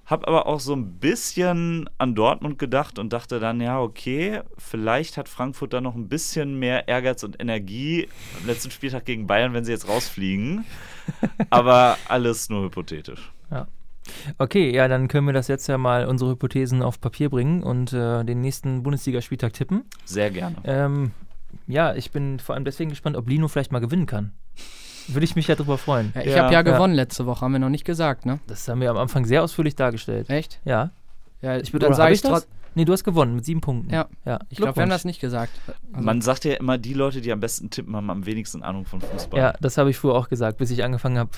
Hab aber auch so ein bisschen an Dortmund gedacht und dachte dann, ja, okay, vielleicht hat Frankfurt da noch ein bisschen mehr Ehrgeiz und Energie am letzten Spieltag gegen Bayern, wenn sie jetzt rausfliegen. aber alles nur hypothetisch. Okay, ja, dann können wir das jetzt ja mal unsere Hypothesen auf Papier bringen und äh, den nächsten Bundesligaspieltag tippen. Sehr gerne. Ähm, ja, ich bin vor allem deswegen gespannt, ob Lino vielleicht mal gewinnen kann. Würde ich mich ja drüber freuen. ja, ich habe ja gewonnen letzte Woche, haben wir noch nicht gesagt, ne? Das haben wir am Anfang sehr ausführlich dargestellt. Echt? Ja. Ja, Ich würde dann oder hab sage ich das? Nee, du hast gewonnen mit sieben Punkten. Ja. ja. Ich glaube, wir haben das nicht gesagt. Also, Man sagt ja immer, die Leute, die am besten tippen, haben am wenigsten Ahnung von Fußball. Ja, das habe ich früher auch gesagt, bis ich angefangen habe,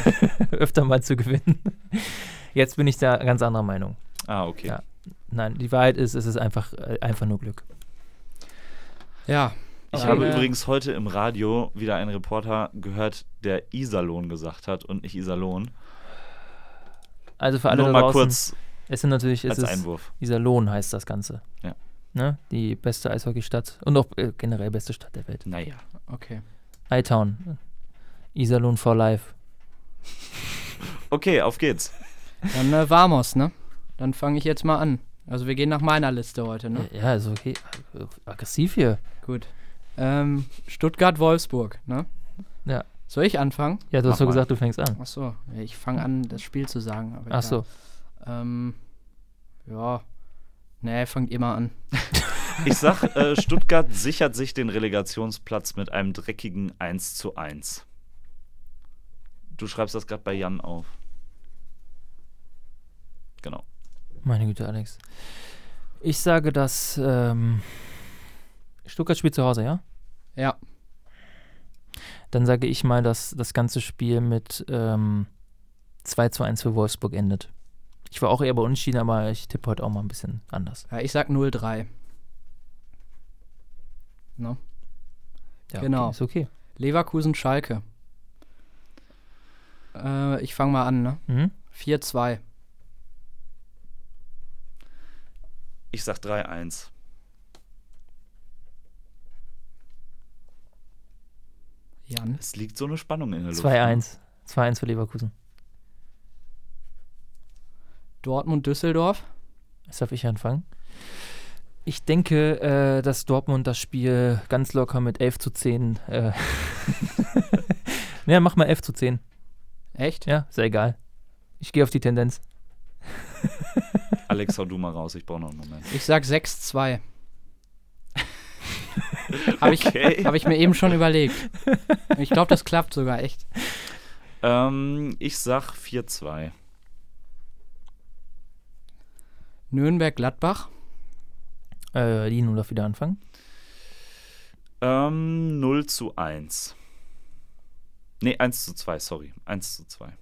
öfter mal zu gewinnen. Jetzt bin ich da ganz anderer Meinung. Ah, okay. Ja. Nein, die Wahrheit ist, es ist einfach, äh, einfach nur Glück. ja. Ich Ja, habe ja. übrigens heute im Radio wieder einen Reporter gehört, der Iserlohn gesagt hat und nicht Iserlohn. Also für alle Nur da mal draußen, kurz es sind natürlich, es als ist, Einwurf. dieser Lohn heißt das Ganze. Ja. Ne? Die beste Eishockeystadt und auch äh, generell beste Stadt der Welt. Naja. Okay. Hightown. Iserlohn for life. Okay, auf geht's. Dann äh, Vamos, ne? Dann fange ich jetzt mal an. Also wir gehen nach meiner Liste heute, ne? Ja, ist okay. Aggressiv hier. Gut. Ähm, Stuttgart-Wolfsburg, ne? Ja. Soll ich anfangen? Ja, du Mach hast so mal. gesagt, du fängst an. Achso, ich fange an, das Spiel zu sagen. Aber Ach so. Ähm, ja. Nee, fangt immer an. Ich sag, äh, Stuttgart sichert sich den Relegationsplatz mit einem dreckigen 1 zu 1. Du schreibst das gerade bei Jan auf. Genau. Meine Güte, Alex. Ich sage, dass ähm, Stuttgart spielt zu Hause, ja? Ja. Dann sage ich mal, dass das ganze Spiel mit ähm, 2 zu 1 für Wolfsburg endet. Ich war auch eher bei Unentschieden, aber ich tippe heute auch mal ein bisschen anders. ja ich sag 0-3. No. Ja, Genau. Okay, ist okay. Leverkusen-Schalke. Äh, ich fange mal an, ne? Mhm. 4-2. Ich sag 3-1. Jan. Es liegt so eine Spannung in der Luft. 2-1. 2-1 für Leverkusen. Dortmund-Düsseldorf. Jetzt darf ich anfangen. Ich denke, äh, dass Dortmund das Spiel ganz locker mit 11 zu 10. Äh ja, mach mal 11 zu 10. Echt? Ja, ist ja egal. Ich gehe auf die Tendenz. Alex, hau du mal raus, ich brauche noch einen Moment. Ich sag 6-2. Habe ich, Okay. hab ich mir eben schon überlegt. Ich glaube, das klappt sogar echt. Ähm, ich sag 4-2. Nürnberg-Gladbach. Äh, Lino darf wieder anfangen. Ähm, 0 zu 1. Nee, 1 zu 2, sorry. 1 zu 2.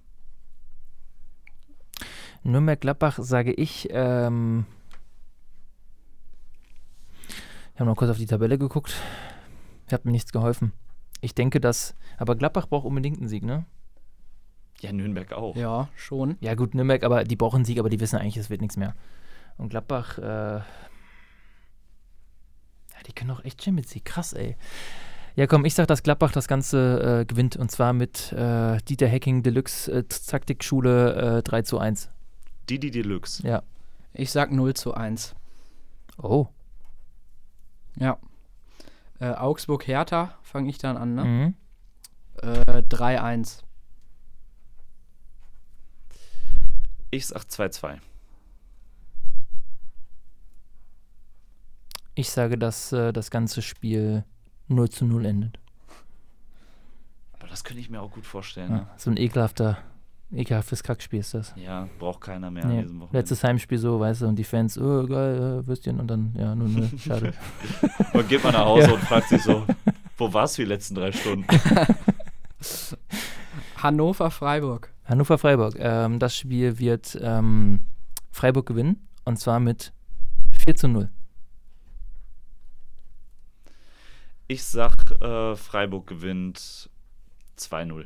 Nürnberg-Gladbach sage ich. Ähm ich habe noch kurz auf die Tabelle geguckt. Hat mir nichts geholfen. Ich denke, dass. Aber Gladbach braucht unbedingt einen Sieg, ne? Ja, Nürnberg auch. Ja, schon. Ja, gut, Nürnberg, aber die brauchen einen Sieg, aber die wissen eigentlich, es wird nichts mehr. Und Gladbach, äh. Ja, die können auch echt Champions League. Krass, ey. Ja, komm, ich sag, dass Gladbach das Ganze äh, gewinnt und zwar mit äh, Dieter Hacking Deluxe äh, Taktikschule äh, 3 zu 1. Didi Deluxe. Ja. Ich sag 0 zu 1. Oh. Ja. Äh, Augsburg-Hertha fange ich dann an, ne? Mhm. Äh, 3-1. Ich sag 2-2. Ich sage, dass äh, das ganze Spiel 0 zu 0 endet. Aber das könnte ich mir auch gut vorstellen. Ja, so ein ekelhafter, ekelhaftes Kackspiel ist das. Ne? Ja, braucht keiner mehr Nee, an diesem Wochenende. letztes Heimspiel so, weißt du, und die Fans, oh geil, äh, Würstchen und dann, ja, 0-0, schade. Man geht mal nach Hause Ja. und fragt sich so, wo warst du die letzten drei Stunden? Hannover-Freiburg. Hannover-Freiburg, ähm, das Spiel wird ähm, Freiburg gewinnen und zwar mit 4 zu 0. Ich sag, äh, Freiburg gewinnt 2-0.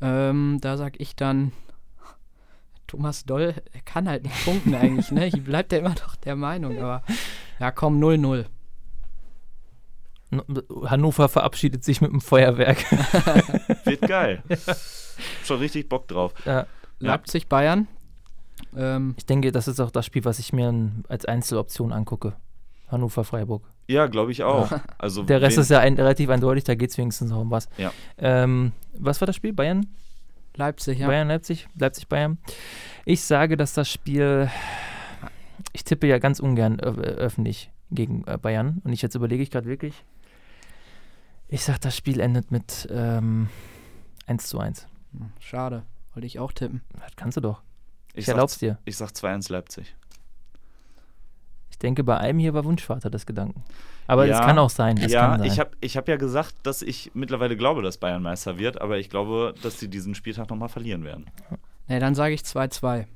Ähm, da sag ich dann, Thomas Doll er kann halt nicht punkten eigentlich, ne? Hier bleibt er immer noch der Meinung, aber ja, komm, 0-0. N- Hannover verabschiedet sich mit dem Feuerwerk. Wird geil. Schon richtig Bock drauf. ja. Ja. Leipzig-Bayern. Ähm, Ich denke, das ist auch das Spiel, was ich mir als Einzeloption angucke. Hannover-Freiburg. Ja, glaube ich auch. Also Der Rest ist ja ein, relativ eindeutig, da geht es wenigstens noch um was. Ja. Ähm, was war das Spiel? Bayern? Leipzig, ja. Bayern, Leipzig? Leipzig-Bayern? Ich sage, dass das Spiel. Ich tippe ja ganz ungern öffentlich gegen äh, Bayern. Und ich jetzt überlege ich gerade wirklich. Ich sage, das Spiel endet mit ähm, 1 zu 1. Hm, Schade, wollte ich auch tippen. Das kannst du doch. Ich, ich erlaub's dir. ich sag 2-1 Leipzig. Ich denke, bei einem hier war Wunschvater des Gedanken. Aber es Ja, kann auch sein. Ja, kann sein. ich habe ich hab ja gesagt, dass ich mittlerweile glaube, dass Bayern Meister wird, aber ich glaube, dass sie diesen Spieltag nochmal verlieren werden. Ne, dann sage ich 2-2.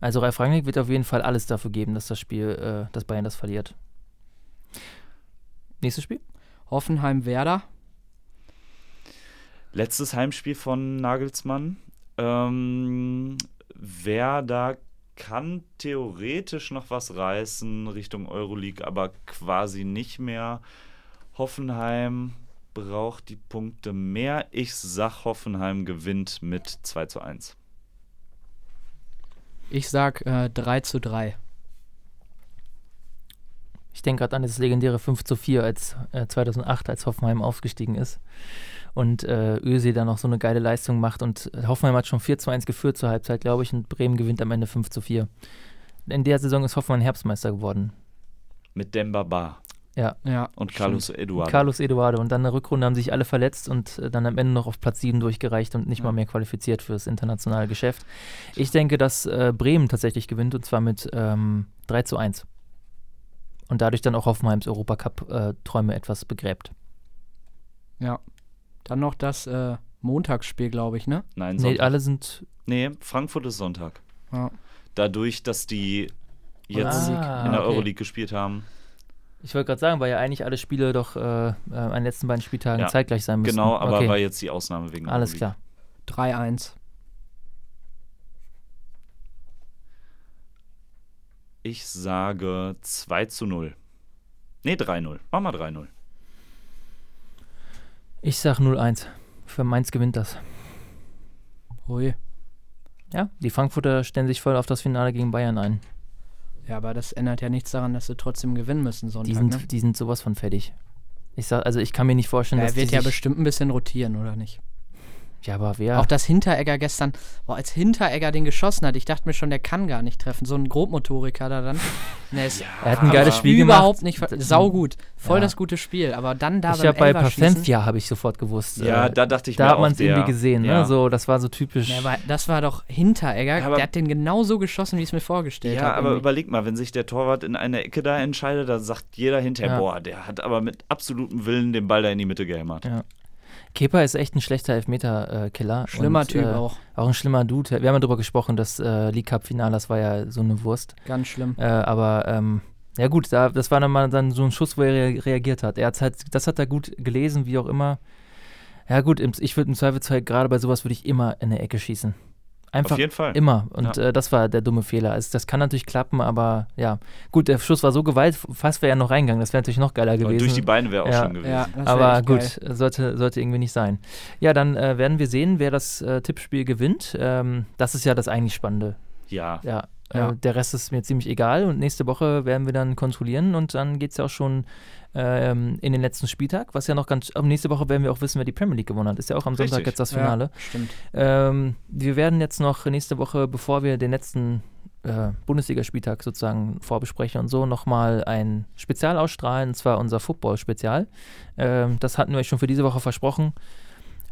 Also Ralf Rangnick wird auf jeden Fall alles dafür geben, dass das Spiel, äh, dass Bayern das verliert. Nächstes Spiel? Hoffenheim-Werder. Letztes Heimspiel von Nagelsmann. Ähm, Werder kann theoretisch noch was reißen Richtung Euroleague, aber quasi nicht mehr. Hoffenheim braucht die Punkte mehr. Ich sag, Hoffenheim gewinnt mit 2 zu 1. Ich sag äh, 3 zu 3. Ich denke gerade an das legendäre 5 zu 4 als äh, 2008, als Hoffenheim aufgestiegen ist. Und äh, Özil dann noch so eine geile Leistung macht. Und Hoffenheim hat schon 4 zu 1 geführt zur Halbzeit, glaube ich. Und Bremen gewinnt am Ende 5 zu 4. In der Saison ist Hoffenheim Herbstmeister geworden. Mit Demba Ba Ja, Ja. und Carlos Eduardo. Carlos Eduardo. Und dann in der Rückrunde haben sich alle verletzt und äh, dann am Ende noch auf Platz 7 durchgereicht und nicht Ja. mal mehr qualifiziert fürs internationale Geschäft. Ich denke, dass äh, Bremen tatsächlich gewinnt und zwar mit ähm, 3 zu 1. Und dadurch dann auch Hoffenheims Europacup-Träume etwas begräbt. Ja. Dann noch das äh, Montagsspiel, glaube ich, ne? Nein, Nee, Sonntag. alle sind. nee, Frankfurt ist Sonntag. Ja. Dadurch, dass die jetzt Ah, in der okay. Euroleague gespielt haben. Ich wollte gerade sagen, weil ja eigentlich alle Spiele doch äh, äh, an den letzten beiden Spieltagen Ja, zeitgleich sein müssen. Genau, aber okay. war jetzt die Ausnahme wegen Alles Euroleague. klar. 3-1. Ich sage 2 zu 0. Nee, 3-0. Mach mal 3-0. Ich sag 0-1. Für Mainz gewinnt das. Hui. Ja, die Frankfurter stellen sich voll auf das Finale gegen Bayern ein. Ja, aber das ändert ja nichts daran, dass sie trotzdem gewinnen müssen Sonntag. Die sind, ne? die sind sowas von fertig. Ich sag, also ich kann mir nicht vorstellen, Ja, dass er wird ja bestimmt ein bisschen rotieren, oder nicht? Ja, aber wer? Auch dass Hinteregger gestern, boah, als Hinteregger den geschossen hat, ich dachte mir schon, der kann gar nicht treffen. So ein Grobmotoriker da dann. Nee, ist er hat ein geiles Spiel überhaupt gemacht. nicht, ver- saugut. Voll Ja. das gute Spiel. Aber dann da ich beim habe bei Paciencia habe ich sofort gewusst. Ja, äh, da dachte ich da mir hat man es irgendwie gesehen, ja. ne? So, das war so typisch. Ja, aber das war doch Hinteregger. Ja, der hat den genauso geschossen, wie ich es mir vorgestellt Ja, habe. aber irgendwie. überleg mal, wenn sich der Torwart in einer Ecke da entscheidet, dann sagt jeder hinterher, Ja. boah, der hat aber mit absolutem Willen den Ball da in die Mitte gehämmert. Ja. Kepa ist echt ein schlechter Elfmeter-Killer. Schlimmer und, Typ äh, auch. Auch ein schlimmer Dude. Wir haben ja darüber gesprochen, das äh, League Cup-Finale, das war ja so eine Wurst. Ganz schlimm. Äh, aber ähm, ja gut, da, das war dann mal dann so ein Schuss, wo er rea- reagiert hat. Er hat's halt, das hat er gut gelesen, wie auch immer. Ja gut, ich würde im Zweifelsfall, gerade bei sowas würde ich immer in eine Ecke schießen. Einfach Auf jeden Fall. immer. Und Ja. äh, das war der dumme Fehler. Also das kann natürlich klappen, aber ja. Gut, der Schuss war so gewalt, fast wäre er noch reingegangen. Das wäre natürlich noch geiler gewesen. durch die Beine wäre auch Ja. schön gewesen. Ja, Aber gut, geil. sollte, sollte irgendwie nicht sein. Ja, dann äh, werden wir sehen, wer das äh, Tippspiel gewinnt. Ähm, das ist ja das eigentlich Spannende. Ja. Ja, Ja. Äh, der Rest ist mir ziemlich egal und nächste Woche werden wir dann kontrollieren und dann geht es ja auch schon ähm, in den letzten Spieltag, was ja noch ganz. Nächste Woche werden wir auch wissen, wer die Premier League gewonnen hat. Ist ja auch am Sonntag Richtig. jetzt das Finale. Ja, stimmt. Ähm, wir werden jetzt noch nächste Woche, bevor wir den letzten äh, Bundesligaspieltag sozusagen vorbesprechen und so, nochmal ein Spezial ausstrahlen, und zwar unser Football-Spezial. Ähm, das hatten wir euch schon für diese Woche versprochen.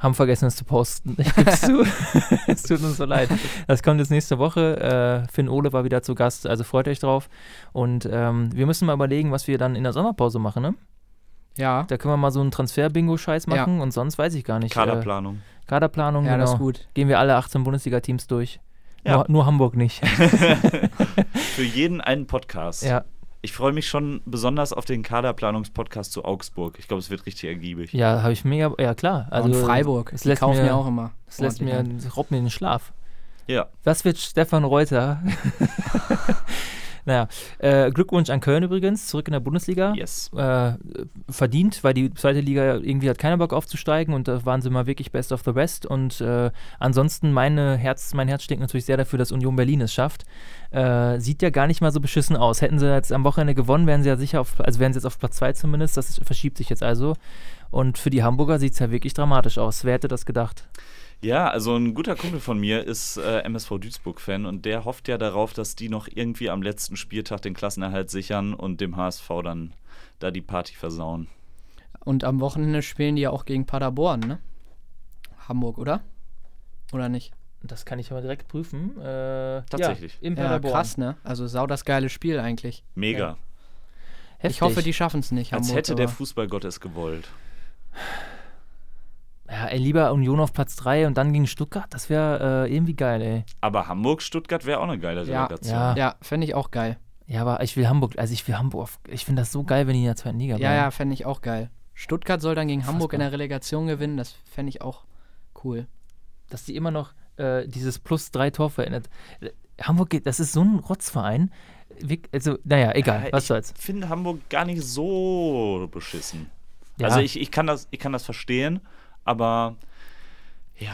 Haben vergessen, es zu posten. Ich gebe es zu. es tut uns so leid. Das kommt jetzt nächste Woche. Äh, Finn Ole war wieder zu Gast, also freut euch drauf. Und ähm, wir müssen mal überlegen, was wir dann in der Sommerpause machen. Ne? Ja, Da können wir mal so einen Transfer-Bingo-Scheiß Ja. machen und sonst weiß ich gar nicht. Äh, Kaderplanung. Kaderplanung, ja genau. das ist gut. Gehen wir alle 18 Bundesliga-Teams durch. Ja. Nur, nur Hamburg nicht. Für jeden einen Podcast. ja, Ich freue mich schon besonders auf den Kaderplanungspodcast zu Augsburg. Ich glaube, es wird richtig ergiebig. ja, habe ich mega. Ja, klar. Also, und Freiburg, die lässt kaufen mir, auch immer. Es lässt mir, raubt mir den Schlaf. Ja. Was wird Stefan Reuter? naja, äh, Glückwunsch an Köln übrigens, zurück in der Bundesliga. Yes. Äh, verdient, weil die zweite Liga irgendwie hat keiner Bock aufzusteigen und da waren sie mal wirklich best of the rest. Und äh, ansonsten meine Herz, mein Herz schlägt natürlich sehr dafür, dass Union Berlin es schafft. Äh, sieht ja gar nicht mal so beschissen aus. Hätten sie jetzt am Wochenende gewonnen, wären sie ja sicher auf, also wären sie jetzt auf Platz 2 zumindest. Das verschiebt sich jetzt also. Und für die Hamburger sieht es ja wirklich dramatisch aus. Wer hätte das gedacht? Ja, also ein guter Kumpel von mir ist äh, MSV Duisburg-Fan und der hofft ja darauf, dass die noch irgendwie am letzten Spieltag den Klassenerhalt sichern und dem HSV dann da die Party versauen. Und am Wochenende spielen die ja auch gegen Paderborn, ne? Hamburg, oder? Oder nicht? Das kann ich aber direkt prüfen. Äh, Tatsächlich. Ja, in Ja, Paderborn. krass, ne? Also sau das geile Spiel eigentlich. Mega. Heftig. Ich hoffe, die schaffen es nicht. Als Hamburg, hätte der Fußballgott es gewollt. Ja, ey, lieber Union auf Platz 3 und dann gegen Stuttgart. Das wäre äh, irgendwie geil, ey. Aber Hamburg-Stuttgart wäre auch eine geile Ja. Relegation. Ja. Ja, fände ich auch geil. Ja, aber ich will Hamburg, also ich will Hamburg, auf, ich finde das so geil, wenn die in der zweiten Liga Ja, bleiben. ja, fände ich auch geil. Stuttgart soll dann gegen Hamburg in der Relegation gewinnen, das fände ich auch cool. Dass die immer noch äh, dieses plus drei Tor verändert. Äh, Hamburg geht, das ist so ein Rotzverein. Wie, also, naja, egal, Ja, was ich soll's. finde Hamburg gar nicht so beschissen. Ja, Also ich, ich, kann das, ich kann das verstehen, aber ja,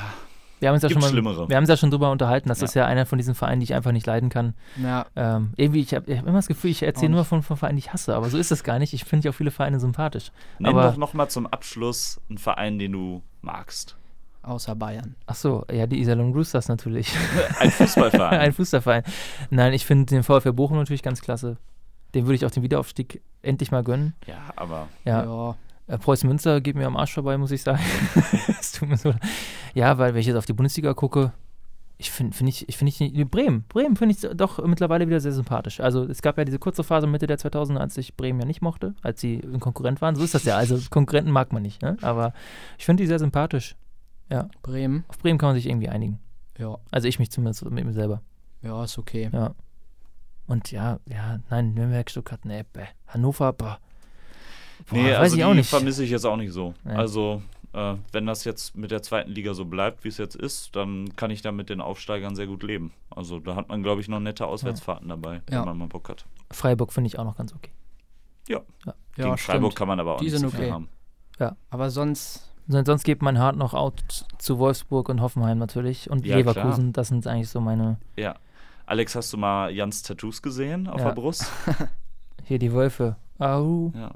wir haben uns ja schon mal, Schlimmere. wir haben uns ja schon drüber unterhalten. Das Ja. ist ja einer von diesen Vereinen, die ich einfach nicht leiden kann. Ja, Ähm, irgendwie, ich habe hab immer das Gefühl, ich erzähle nur von, von Vereinen, die ich hasse, aber so ist das gar nicht. Ich finde ja auch viele Vereine sympathisch. nenn aber, doch nochmal zum Abschluss einen Verein, den du magst. außer Bayern. ach so, ja, die Iserlohn Roosters natürlich. Ein Fußballverein. Ein Fußballverein. Nein, ich finde den VfL Bochum natürlich ganz klasse. Dem würde ich auch den Wiederaufstieg endlich mal gönnen. ja, aber Ja, Ja. Äh, Preußen Münster geht mir am Arsch vorbei, muss ich sagen. So. Ja, weil wenn ich jetzt auf die Bundesliga gucke, ich finde find ich, ich, find ich nicht- Bremen, Bremen finde ich doch mittlerweile wieder sehr sympathisch. Also es gab ja diese kurze Phase Mitte der 2000er, als ich Bremen ja nicht mochte, als sie ein Konkurrent waren. So ist das ja. Also Konkurrenten mag man nicht, ne? aber ich finde die sehr sympathisch. Bremen, Auf Bremen kann man sich irgendwie einigen. ja. Also ich mich zumindest mit mir selber. Ja, ist okay. Ja. Und ja, ja, nein, Nürnberg, Stuttgart, nee, bäh. Hannover, boah. Boah, nee, weiß also ich die auch nicht. vermisse ich jetzt auch nicht so. Nee. Also äh, wenn das jetzt mit der zweiten Liga so bleibt, wie es jetzt ist, dann kann ich da mit den Aufsteigern sehr gut leben. Also da hat man, glaube ich, noch nette Auswärtsfahrten dabei, Ja. wenn man mal Bock hat. Freiburg finde ich auch noch ganz okay. Ja. Ja, Gegen Freiburg stimmt. kann man aber auch Die nicht sind so viel okay. haben. Aber sonst, Sonst geht mein Hart noch out zu Wolfsburg und Hoffenheim natürlich. Und Ja, Leverkusen, klar. das sind eigentlich so meine. Ja. Alex, hast du mal Jans Tattoos gesehen auf Ja. der Brust? Hier die Wölfe. Au. Ja.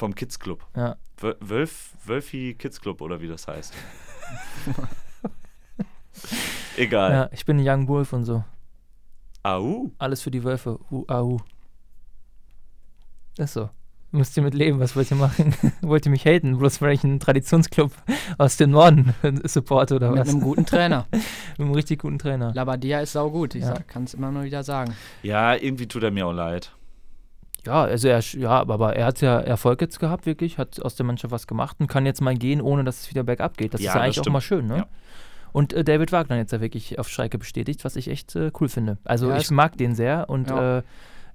Vom Kids Club. Ja. Wöl- Wölf, Wölfi Kids Club oder wie das heißt. Egal. Ja, ich bin ein Young Wolf und so. Au. Alles für die Wölfe. Uh, au. Ist so. Müsst ihr mit leben, was wollt ihr machen? wollt ihr mich haten, bloß weil ich einen Traditionsclub aus dem Norden supporte oder Mit was? einem guten Trainer. Mit einem richtig guten Trainer. Labadia ist saugut, ich Ja. kann es immer nur wieder sagen. Ja, irgendwie tut er mir auch leid. Ja, also er, ja, aber- aber er hat ja Erfolg jetzt gehabt, wirklich, hat aus der Mannschaft was gemacht und kann jetzt mal gehen, ohne dass es wieder bergab geht. Das Ja, ist ja eigentlich auch stimmt. mal schön, ne? Ja. Und äh, David Wagner jetzt ja wirklich auf Schalke bestätigt, was ich echt äh, cool finde. Also Ja, ich es- mag den sehr und Ja. äh,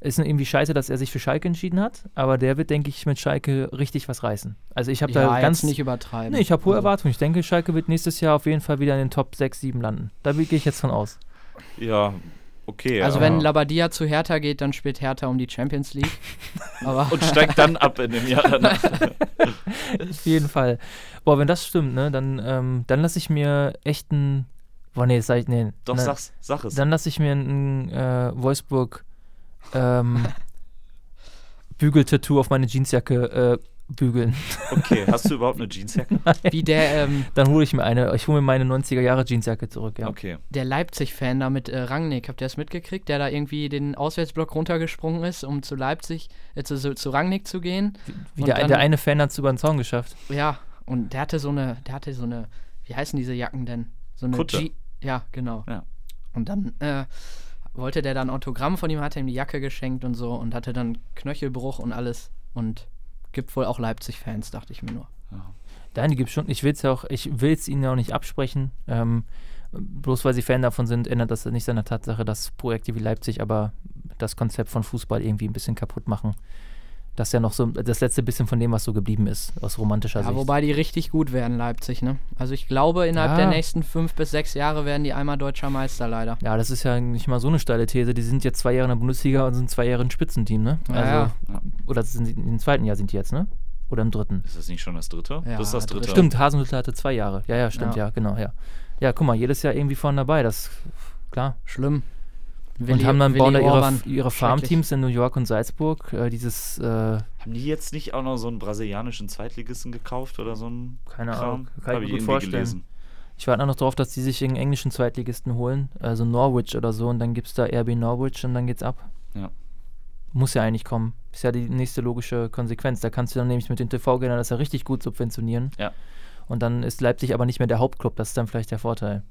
ist irgendwie scheiße, dass er sich für Schalke entschieden hat, aber der wird, denke ich, mit Schalke richtig was reißen. Also ich habe ja, da ganz nicht übertreiben. Nee, ich habe hohe Also, Erwartungen. Ich denke, Schalke wird nächstes Jahr auf jeden Fall wieder in den Top 6, 7 landen. Da gehe ich jetzt von aus. Ja, okay. Also aber- wenn Labadia zu Hertha geht, dann spielt Hertha um die Champions League. Und steigt dann ab in dem Jahr danach. Auf jeden Fall. Boah, wenn das stimmt, ne, dann, ähm, dann lasse ich mir echt ein. Boah, nee, sag ich, nee. Doch, ne, sag's, sag es. Dann lasse ich mir ein äh, Wolfsburg ähm, Bügeltattoo auf meine Jeansjacke äh, bügeln. Okay, hast du überhaupt eine Jeansjacke? wie der, ähm, Dann hole ich mir eine. Ich hole mir meine 90er Jahre Jeansjacke zurück, ja. Okay. der Leipzig-Fan da mit äh, Rangnick, habt ihr das mitgekriegt? Der da irgendwie den Auswärtsblock runtergesprungen ist, um zu Leipzig, äh, zu, zu, zu Rangnick zu gehen. Wie Und der, dann- der eine Fan hat es über den Zaun geschafft. Ja, und der hatte so eine, der hatte so eine, wie heißen diese Jacken denn? So eine Kutte. G ja, genau. Ja. Und dann äh, wollte der dann Autogramm von ihm, hat er ihm die Jacke geschenkt und so und hatte dann Knöchelbruch und alles und gibt wohl auch Leipzig-Fans, dachte ich mir nur. Nein, die gibt schon. Ich will es ja auch, ich will es ihnen ja auch nicht absprechen. Ähm, bloß weil sie Fan davon sind, ändert das nicht an der Tatsache, dass Projekte wie Leipzig aber das Konzept von Fußball irgendwie ein bisschen kaputt machen. Das ist ja noch so das letzte bisschen von dem, was so geblieben ist, aus romantischer Ja, Sicht. wobei die richtig gut werden, Leipzig, ne? Also ich glaube, innerhalb Ja. der nächsten fünf bis sechs Jahre werden die einmal deutscher Meister, leider. ja, das ist ja nicht mal so eine steile These. Die sind jetzt zwei Jahre in der Bundesliga und sind zwei Jahre ein Spitzenteam, ne? Ja, also, ja. Oder sind sie, im zweiten Jahr sind die jetzt, ne? Oder im dritten? Ist das nicht schon das dritte? Ja, das ist das dritte. Stimmt, Hasenhüttl hatte zwei Jahre. Ja, ja, stimmt, ja, Ja. genau, ja. Ja, guck mal, jedes Jahr irgendwie vorne dabei, das, klar. Schlimm. Und haben dann bauen da ihre, Orban. ihre Farmteams in New York und Salzburg. Äh, dieses, äh, Haben die jetzt nicht auch noch so einen brasilianischen Zweitligisten gekauft oder so einen Keine Kram? Ahnung, kann Hab ich mir gut vorstellen. gelesen. ich warte noch darauf, dass die sich einen englischen Zweitligisten holen, also Norwich oder so, und dann gibt es da RB Norwich und dann geht's ab. Ja. Muss ja eigentlich kommen. Ist ja die nächste logische Konsequenz. Da kannst du dann nämlich mit den TV-Geldern das ja richtig gut subventionieren. Ja. Und dann ist Leipzig aber nicht mehr der Hauptclub. Das ist dann vielleicht der Vorteil.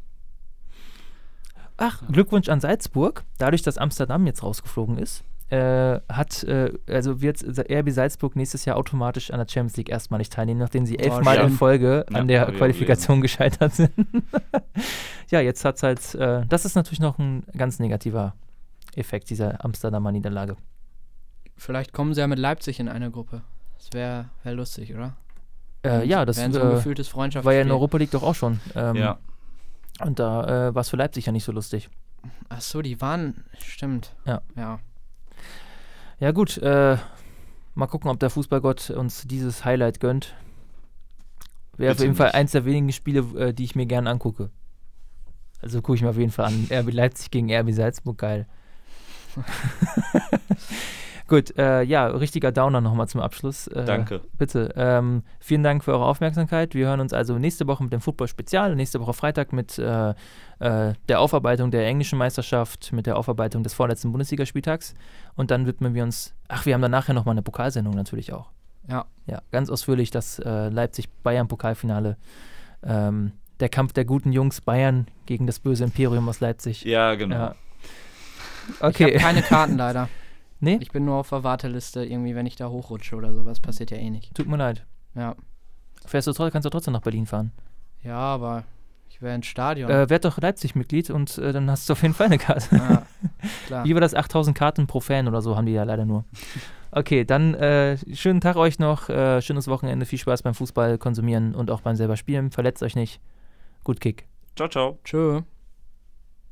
Ach, Glückwunsch an Salzburg. Dadurch, dass Amsterdam jetzt rausgeflogen ist, äh, hat, äh, also wird RB Salzburg nächstes Jahr automatisch an der Champions League erstmalig teilnehmen, nachdem sie Oh, elfmal in schlimm. Folge Ja, an der Qualifikation gescheitert sind. ja, jetzt hat es halt, äh, das ist natürlich noch ein ganz negativer Effekt dieser Amsterdamer Niederlage. Vielleicht kommen sie ja mit Leipzig in eine Gruppe. Das wäre wär lustig, oder? Äh, ja, das Wären so ein gefühltes war ja in Freundschaftsspiel. Europa League doch auch schon. Ähm, ja. Und da äh, war es für Leipzig ja nicht so lustig. Ach so, die waren, stimmt. Ja. Ja. Ja, gut, äh, mal gucken, ob der Fußballgott uns dieses Highlight gönnt. Wäre auf jeden Fall nicht. eins der wenigen Spiele, äh, die ich mir gerne angucke. Also gucke ich mir auf jeden Fall an. RB Leipzig gegen RB Salzburg, geil. Gut, äh, ja, richtiger Downer nochmal zum Abschluss. Äh, Danke. Bitte. Ähm, vielen Dank für eure Aufmerksamkeit. Wir hören uns also nächste Woche mit dem Football-Spezial, nächste Woche Freitag mit äh, äh, der Aufarbeitung der englischen Meisterschaft, mit der Aufarbeitung des vorletzten Bundesligaspieltags. Und dann widmen wir uns, ach, wir haben dann nachher nochmal eine Pokalsendung natürlich auch. Ja. Ja, ganz ausführlich das äh, Leipzig-Bayern-Pokalfinale. Ähm, der Kampf der guten Jungs Bayern gegen das böse Imperium aus Leipzig. Ja, genau. Ja. Ich habe Okay. keine Karten leider. Nee, Ich bin nur auf der Warteliste, irgendwie, wenn ich da hochrutsche oder sowas. Passiert ja eh nicht. tut mir leid. Ja. Fährst du, tro- kannst du trotzdem nach Berlin fahren. Ja, aber ich wäre ins Stadion. Äh, werd doch Leipzig-Mitglied und äh, dann hast du auf jeden Fall eine Karte. ja, klar. Wie war das? 8000 Karten pro Fan oder so haben die ja leider nur. Okay, dann äh, schönen Tag euch noch, äh, schönes Wochenende, viel Spaß beim Fußball konsumieren und auch beim selber Spielen. Verletzt euch nicht. Gut Kick. Ciao, ciao. Tschö.